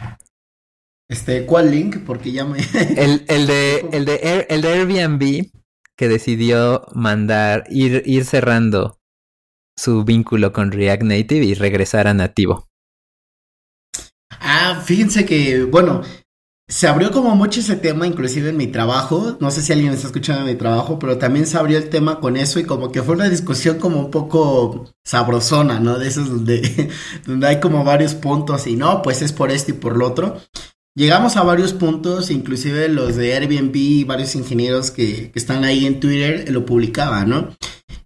Este, ¿cuál link? Porque ya me... (laughs) el, el, de, el, de el de Airbnb que decidió mandar, ir, ir cerrando su vínculo con React Native y regresar a nativo. Ah, fíjense que, bueno, se abrió como mucho ese tema, inclusive en mi trabajo. No sé si alguien está escuchando mi trabajo, pero también se abrió el tema con eso y como que fue una discusión como un poco sabrosona, ¿no? De esos donde, (laughs) donde hay como varios puntos y no, pues es por esto y por lo otro. Llegamos a varios puntos, inclusive los de Airbnb y varios ingenieros que, están ahí en Twitter lo publicaban, ¿no?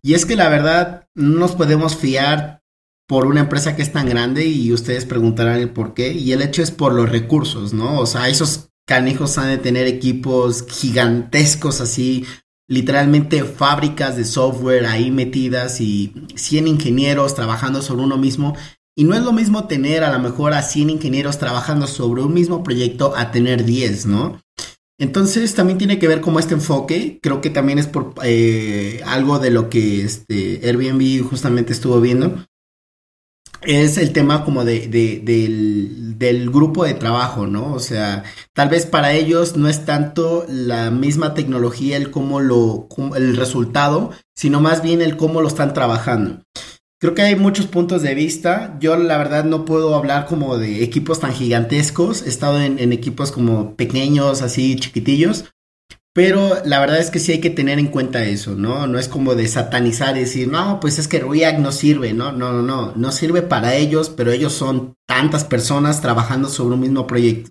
Y es que la verdad, no nos podemos fiar por una empresa que es tan grande y ustedes preguntarán el por qué. Y el hecho es por los recursos, ¿no? O sea, esos canijos han de tener equipos gigantescos así, literalmente fábricas de software ahí metidas y 100 ingenieros trabajando sobre uno mismo. Y no es lo mismo tener a lo mejor a 100 ingenieros trabajando sobre un mismo proyecto a tener 10, ¿no? Entonces también tiene que ver como este enfoque, creo que también es por eh, algo de lo que este Airbnb justamente estuvo viendo, es el tema como de, del, del, grupo de trabajo, ¿no? O sea, tal vez para ellos no es tanto la misma tecnología el cómo lo, el resultado, sino más bien el cómo lo están trabajando. Creo que hay muchos puntos de vista. Yo la verdad no puedo hablar como de equipos tan gigantescos. He estado en equipos como pequeños, así chiquitillos. Pero la verdad es que sí hay que tener en cuenta eso, ¿no? No es como de satanizar y decir, no, pues es que React no sirve, ¿no? No, no, no, no sirve para ellos, pero ellos son tantas personas trabajando sobre un mismo proyecto.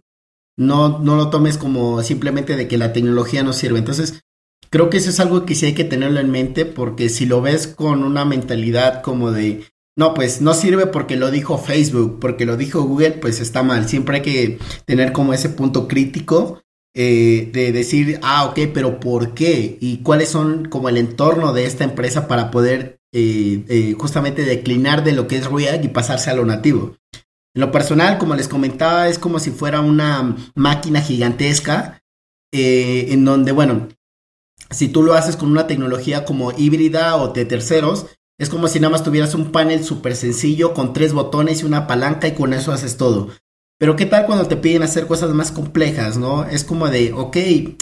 No, no lo tomes como simplemente de que la tecnología no sirve. Entonces, creo que eso es algo que sí hay que tenerlo en mente, porque si lo ves con una mentalidad como de, no, pues no sirve porque lo dijo Facebook, porque lo dijo Google, pues está mal. Siempre hay que tener como ese punto crítico eh, de decir, ah, ok, pero ¿por qué? Y cuáles son como el entorno de esta empresa para poder eh, eh, justamente declinar de lo que es React y pasarse a lo nativo. En lo personal, como les comentaba, es como si fuera una máquina gigantesca en donde, bueno, si tú lo haces con una tecnología como híbrida o de terceros, es como si nada más tuvieras un panel súper sencillo con tres botones y una palanca y con eso haces todo. Pero qué tal cuando te piden hacer cosas más complejas, ¿no? Es como de, ok,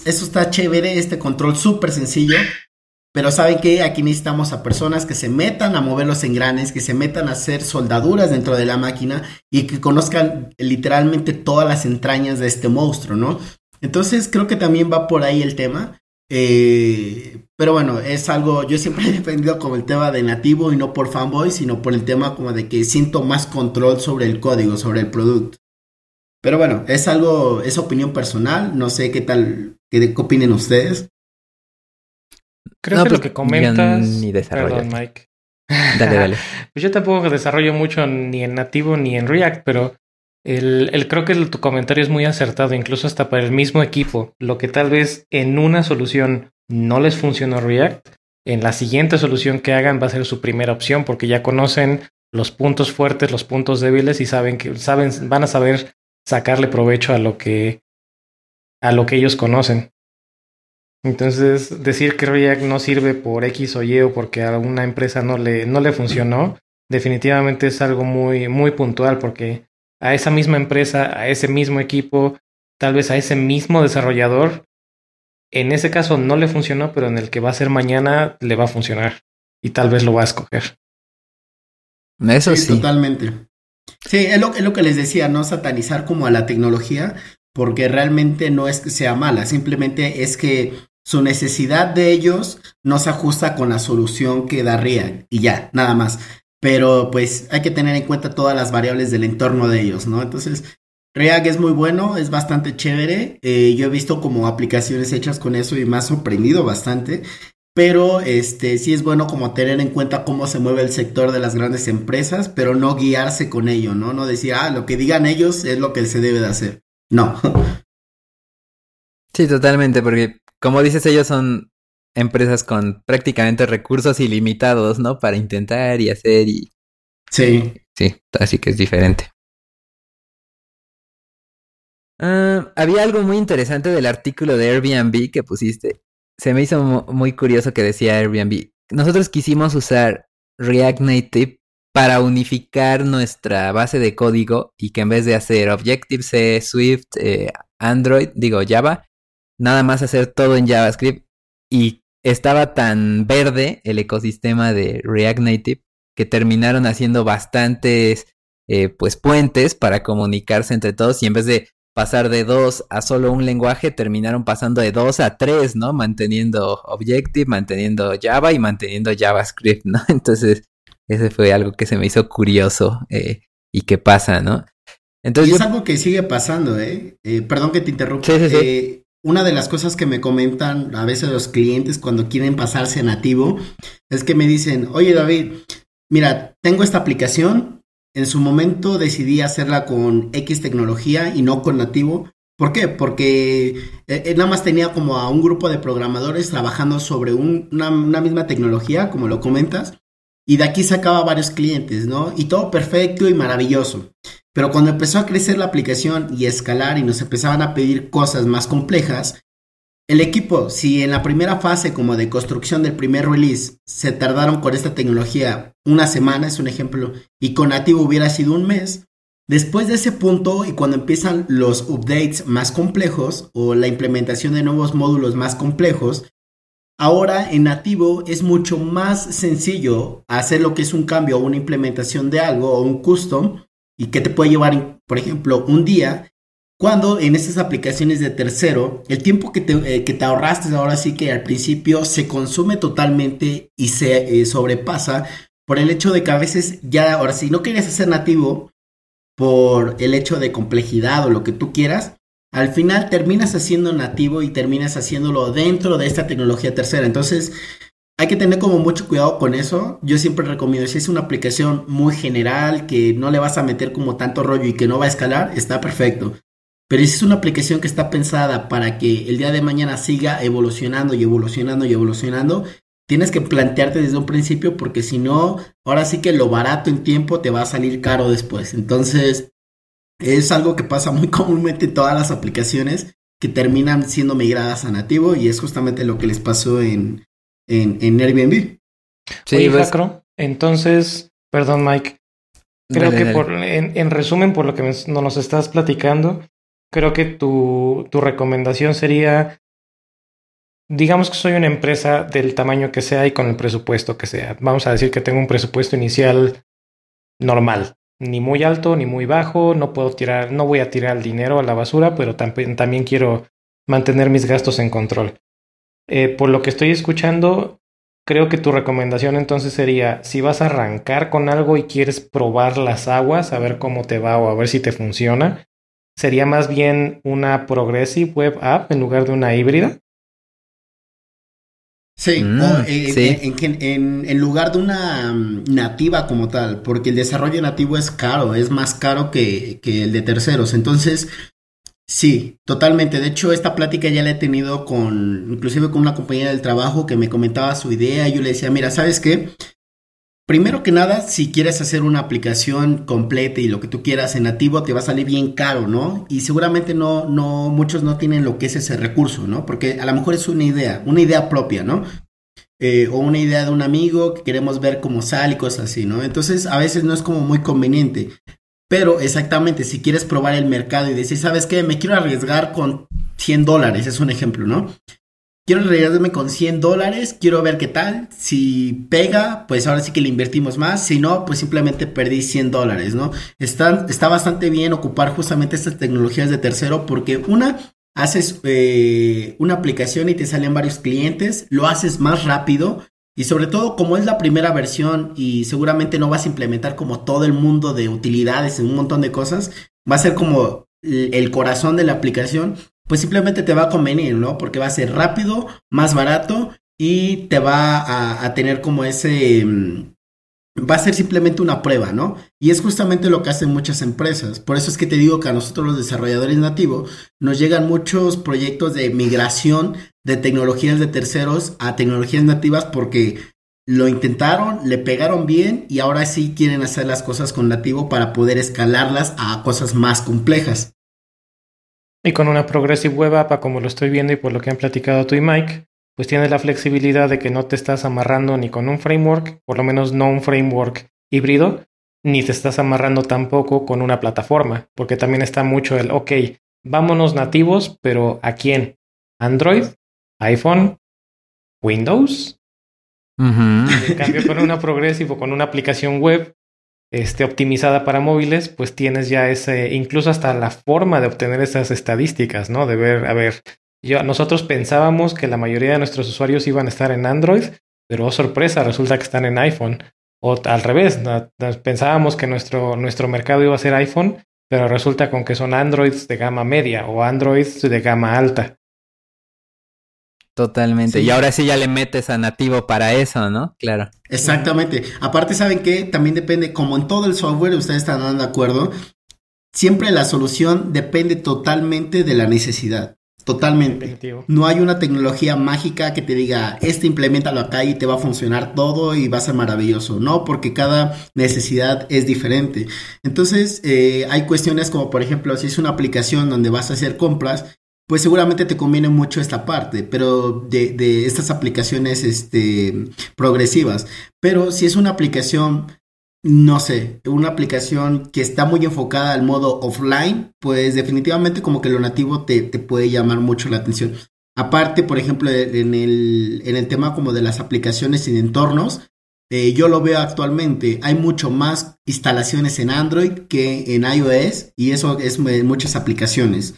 eso está chévere, este control súper sencillo, pero ¿saben qué? Aquí necesitamos a personas que se metan a mover los engranes, que se metan a hacer soldaduras dentro de la máquina y que conozcan literalmente todas las entrañas de este monstruo, ¿no? Entonces creo que también va por ahí el tema. Eh, pero bueno, es algo, yo siempre (laughs) he defendido como el tema de nativo y no por fanboy, sino por el tema como de que siento más control sobre el código, sobre el producto. Pero bueno, es algo, es opinión personal, no sé qué tal, qué, opinen ustedes. Creo que lo pues, que comentas... Ni Perdón, Mike. (laughs) Dale, dale. (laughs) pues yo tampoco desarrollo mucho ni en nativo ni en React, pero el, el, creo que tu comentario es muy acertado, incluso hasta para el mismo equipo. Lo que tal vez en una solución no les funcionó React, en la siguiente solución que hagan va a ser su primera opción porque ya conocen los puntos fuertes, los puntos débiles y saben que saben, van a saber sacarle provecho a lo que a lo que ellos conocen. Entonces, decir que React no sirve por X o Y o porque a una empresa no le, no le funcionó, definitivamente es algo muy, muy puntual porque a esa misma empresa, a ese mismo equipo, tal vez a ese mismo desarrollador, en ese caso no le funcionó, pero en el que va a ser mañana le va a funcionar y tal vez lo va a escoger. Eso sí. Totalmente. Sí, es lo, que les decía, no satanizar como a la tecnología, porque realmente no es que sea mala, simplemente es que su necesidad de ellos no se ajusta con la solución que daría y ya, nada más. Pero pues hay que tener en cuenta todas las variables del entorno de ellos, ¿no? Entonces, React es muy bueno, es bastante chévere. Eh, yo he visto como aplicaciones hechas con eso y me ha sorprendido bastante pero este sí es bueno como tener en cuenta cómo se mueve el sector de las grandes empresas, pero no guiarse con ello, ¿no? No decir, ah, lo que digan ellos es lo que se debe de hacer. No. Sí, totalmente, porque como dices, ellos son empresas con prácticamente recursos ilimitados, ¿no? Para intentar y hacer y... Sí. Sí, así que es diferente. Ah, había algo muy interesante del artículo de Airbnb que pusiste se me hizo muy curioso que decía Airbnb. Nosotros quisimos usar React Native para unificar nuestra base de código y que en vez de hacer Objective-C, Swift, eh, Android, digo Java, nada más hacer todo en JavaScript y estaba tan verde el ecosistema de React Native que terminaron haciendo bastantes eh, pues puentes para comunicarse entre todos y en vez de pasar de dos a solo un lenguaje, terminaron pasando de dos a tres, ¿no? Manteniendo Objective, manteniendo Java y manteniendo JavaScript, ¿no? (laughs) Entonces, ese fue algo que se me hizo curioso eh, y que pasa, ¿no? Entonces, y es algo que sigue pasando, ¿eh? eh perdón que te interrumpa. Sí, sí, sí. Eh, una de las cosas que me comentan a veces los clientes cuando quieren pasarse a nativo es que me dicen, oye David, mira, tengo esta aplicación, en su momento decidí hacerla con X tecnología y no con nativo. ¿Por qué? Porque eh, eh, nada más tenía como a un grupo de programadores trabajando sobre una, misma tecnología, como lo comentas, y de aquí sacaba varios clientes, ¿no? Y todo perfecto y maravilloso. Pero cuando empezó a crecer la aplicación y escalar y nos empezaban a pedir cosas más complejas, el equipo, si en la primera fase como de construcción del primer release se tardaron con esta tecnología una semana, es un ejemplo, y con nativo hubiera sido un mes, después de ese punto y cuando empiezan los updates más complejos o la implementación de nuevos módulos más complejos, ahora en nativo es mucho más sencillo hacer lo que es un cambio o una implementación de algo o un custom y que te puede llevar, por ejemplo, un día cuando en estas aplicaciones de tercero, el tiempo que te, eh, que te, ahorraste ahora sí que al principio se consume totalmente y se eh, sobrepasa por el hecho de que a veces ya, ahora si no quieres hacer nativo por el hecho de complejidad o lo que tú quieras, al final terminas haciendo nativo y terminas haciéndolo dentro de esta tecnología tercera. Entonces, hay que tener como mucho cuidado con eso. Yo siempre recomiendo, si es una aplicación muy general, que no le vas a meter como tanto rollo y que no va a escalar, está perfecto. Pero si es una aplicación que está pensada para que el día de mañana siga evolucionando y evolucionando y evolucionando, tienes que plantearte desde un principio porque si no, ahora sí que lo barato en tiempo te va a salir caro después. Entonces, es algo que pasa muy (laughs) comúnmente en todas las aplicaciones que terminan siendo migradas a nativo y es justamente lo que les pasó en, en, Airbnb. Sí, Oye, pues, entonces, perdón Mike, creo que Por, en, en, resumen, por lo que nos estás platicando, creo que tu, tu recomendación sería, digamos que soy una empresa del tamaño que sea y con el presupuesto que sea. Vamos a decir que tengo un presupuesto inicial normal, ni muy alto ni muy bajo, no puedo tirar, no voy a tirar el dinero a la basura, pero también, también quiero mantener mis gastos en control. Eh, por lo que estoy escuchando, creo que tu recomendación entonces sería, si vas a arrancar con algo y quieres probar las aguas, a ver cómo te va o a ver si te funciona, sería más bien una Progressive Web App en lugar de una híbrida. Sí, mm, eh, En, lugar de una mm, nativa como tal, porque el desarrollo nativo es caro, es más caro que, que el de terceros. Entonces, sí, totalmente. De hecho, esta plática ya la he tenido con, inclusive con una compañera del trabajo que me comentaba su idea. Y yo le decía, mira, ¿sabes qué? Primero que nada, si quieres hacer una aplicación completa y lo que tú quieras en nativo, te va a salir bien caro, ¿no? Y seguramente no, no, muchos no tienen lo que es ese recurso, ¿no? Porque a lo mejor es una idea, una idea propia, ¿no? Eh, o una idea de un amigo que queremos ver cómo sale y cosas así, ¿no? Entonces, a veces no es como muy conveniente. Pero exactamente, si quieres probar el mercado y decir, ¿sabes qué? Me quiero arriesgar con 100 dólares, es un ejemplo, ¿no? Quiero arriesgarme con 100 dólares, quiero ver qué tal. Si pega, pues ahora sí que le invertimos más. Si no, pues simplemente perdí 100 dólares, ¿no? Está, está bastante bien ocupar justamente estas tecnologías de tercero porque una, haces eh, una aplicación y te salen varios clientes, lo haces más rápido. Y sobre todo, como es la primera versión y seguramente no vas a implementar como todo el mundo de utilidades en un montón de cosas, va a ser como el corazón de la aplicación pues simplemente te va a convenir, ¿no? Porque va a ser rápido, más barato y te va a, tener como ese... Mm, va a ser simplemente una prueba, ¿no? Y es justamente lo que hacen muchas empresas. Por eso es que te digo que a nosotros los desarrolladores nativos nos llegan muchos proyectos de migración de tecnologías de terceros a tecnologías nativas porque lo intentaron, le pegaron bien y ahora sí quieren hacer las cosas con nativo para poder escalarlas a cosas más complejas. Y con una Progressive Web App, como lo estoy viendo y por lo que han platicado tú y Mike, pues tienes la flexibilidad de que no te estás amarrando ni con un framework, por lo menos no un framework híbrido, ni te estás amarrando tampoco con una plataforma, porque también está mucho el, ok, vámonos nativos, pero ¿a quién? ¿Android? ¿iPhone? ¿Windows? En cambio, con una Progressive o con una aplicación web, este, optimizada para móviles, pues tienes ya ese, incluso hasta la forma de obtener esas estadísticas, ¿no? De ver, a ver, yo, nosotros pensábamos que la mayoría de nuestros usuarios iban a estar en Android, pero oh, sorpresa, resulta que están en iPhone. O al revés, pensábamos que nuestro, nuestro mercado iba a ser iPhone, pero resulta con que son Androids de gama media o Androids de gama alta. Totalmente. Y ahora sí ya le metes a nativo para eso, ¿no? Claro. Exactamente. Aparte, ¿saben qué? También depende, como en todo el software, ustedes están de acuerdo, siempre la solución depende totalmente de la necesidad. Totalmente. No hay una tecnología mágica que te diga, este implementalo acá y te va a funcionar todo y va a ser maravilloso. No, porque cada necesidad es diferente. Entonces, eh, hay cuestiones como, por ejemplo, si es una aplicación donde vas a hacer compras, pues seguramente te conviene mucho esta parte, pero de, estas aplicaciones este, progresivas. Pero si es una aplicación no sé, una aplicación que está muy enfocada al modo offline, pues definitivamente como que lo nativo te, puede llamar mucho la atención. Aparte, por ejemplo, en el, en el tema como de las aplicaciones y entornos, eh, yo lo veo actualmente, hay mucho más instalaciones en Android que en iOS y eso es en muchas aplicaciones.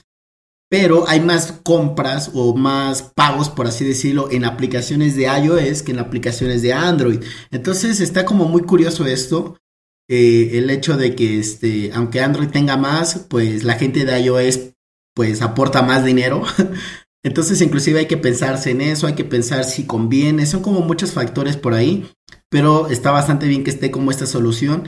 Pero hay más compras o más pagos, por así decirlo, en aplicaciones de iOS que en aplicaciones de Android. Entonces está como muy curioso esto. Eh, el hecho de que este, aunque Android tenga más, pues la gente de iOS pues aporta más dinero. (laughs) Entonces inclusive hay que pensarse en eso, hay que pensar si conviene, son como muchos factores por ahí, pero está bastante bien que esté como esta solución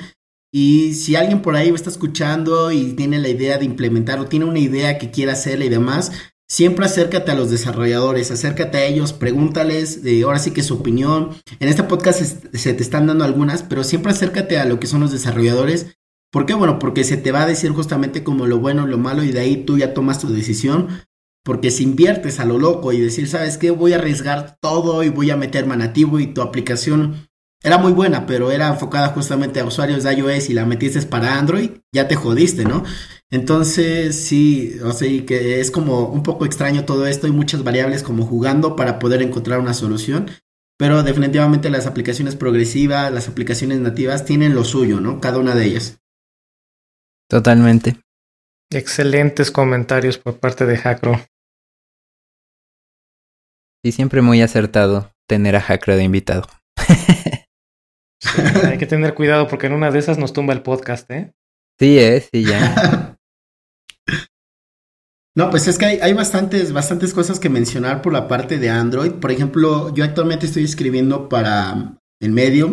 y si alguien por ahí está escuchando y tiene la idea de implementar o tiene una idea que quiera hacerle y demás, siempre acércate a los desarrolladores, acércate a ellos, pregúntales, de ahora sí que su opinión. En este podcast se te están dando algunas, pero siempre acércate a lo que son los desarrolladores. ¿Por qué? Bueno, porque se te va a decir justamente como lo bueno, lo malo y de ahí tú ya tomas tu decisión. Porque si inviertes a lo loco y decir, ¿sabes qué? Voy a arriesgar todo y voy a meter manativo y tu aplicación era muy buena, pero era enfocada justamente a usuarios de iOS y la metiste para Android, ya te jodiste, ¿no? Entonces, sí, o sea, que es como un poco extraño todo esto, hay muchas variables como jugando para poder encontrar una solución, pero definitivamente las aplicaciones progresivas, las aplicaciones nativas tienen lo suyo, ¿no? Cada una de ellas. Totalmente. Excelentes comentarios por parte de Hackro. Y siempre muy acertado tener a Hackro de invitado. (laughs) (laughs) hay que tener cuidado porque en una de esas nos tumba el podcast, ¿eh? Sí, eh, sí, ya. (laughs) No, pues es que hay, hay, bastantes, bastantes cosas que mencionar por la parte de Android. Por ejemplo, yo actualmente estoy escribiendo para el Medium,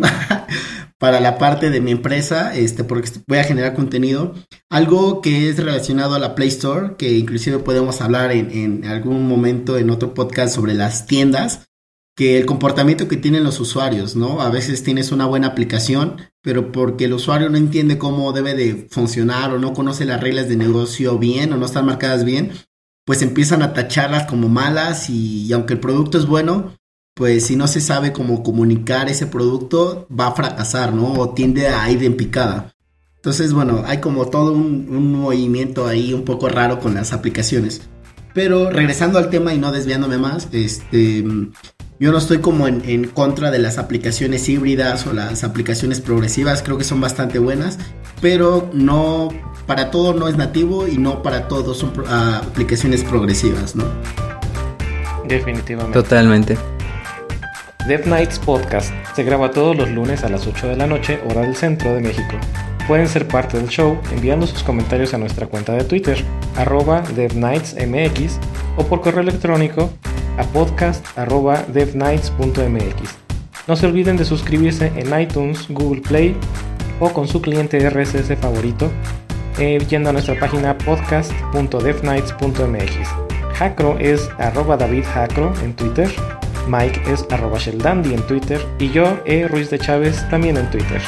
(laughs) para la parte de mi empresa, este, porque voy a generar contenido. Algo que es relacionado a la Play Store, que inclusive podemos hablar en, en algún momento en otro podcast sobre las tiendas que el comportamiento que tienen los usuarios, ¿no? A veces tienes una buena aplicación, pero porque el usuario no entiende cómo debe de funcionar o no conoce las reglas de negocio bien o no están marcadas bien, pues empiezan a tacharlas como malas y, aunque el producto es bueno, pues si no se sabe cómo comunicar ese producto, va a fracasar, ¿no? O tiende a ir en picada. Entonces, bueno, hay como todo un, movimiento ahí un poco raro con las aplicaciones. Pero regresando al tema y no desviándome más, este, yo no estoy como en, contra de las aplicaciones híbridas o las aplicaciones progresivas, creo que son bastante buenas, pero no, para todo no es nativo y no para todo son ah, aplicaciones progresivas, ¿no? Definitivamente. Totalmente. Dev Nights Podcast se graba todos los lunes a las 8 de la noche, hora del centro de México. Pueden ser parte del show enviando sus comentarios a nuestra cuenta de Twitter, arroba DevNightsMX, o por correo electrónico a podcast.devnights.mx. No se olviden de suscribirse en iTunes, Google Play o con su cliente RSS favorito, eh, yendo a nuestra página podcast.devnights.mx. Hackro es arroba David en Twitter, Mike es arroba Sheldandi en Twitter y yo, E. Ruiz de Chávez, también en Twitter.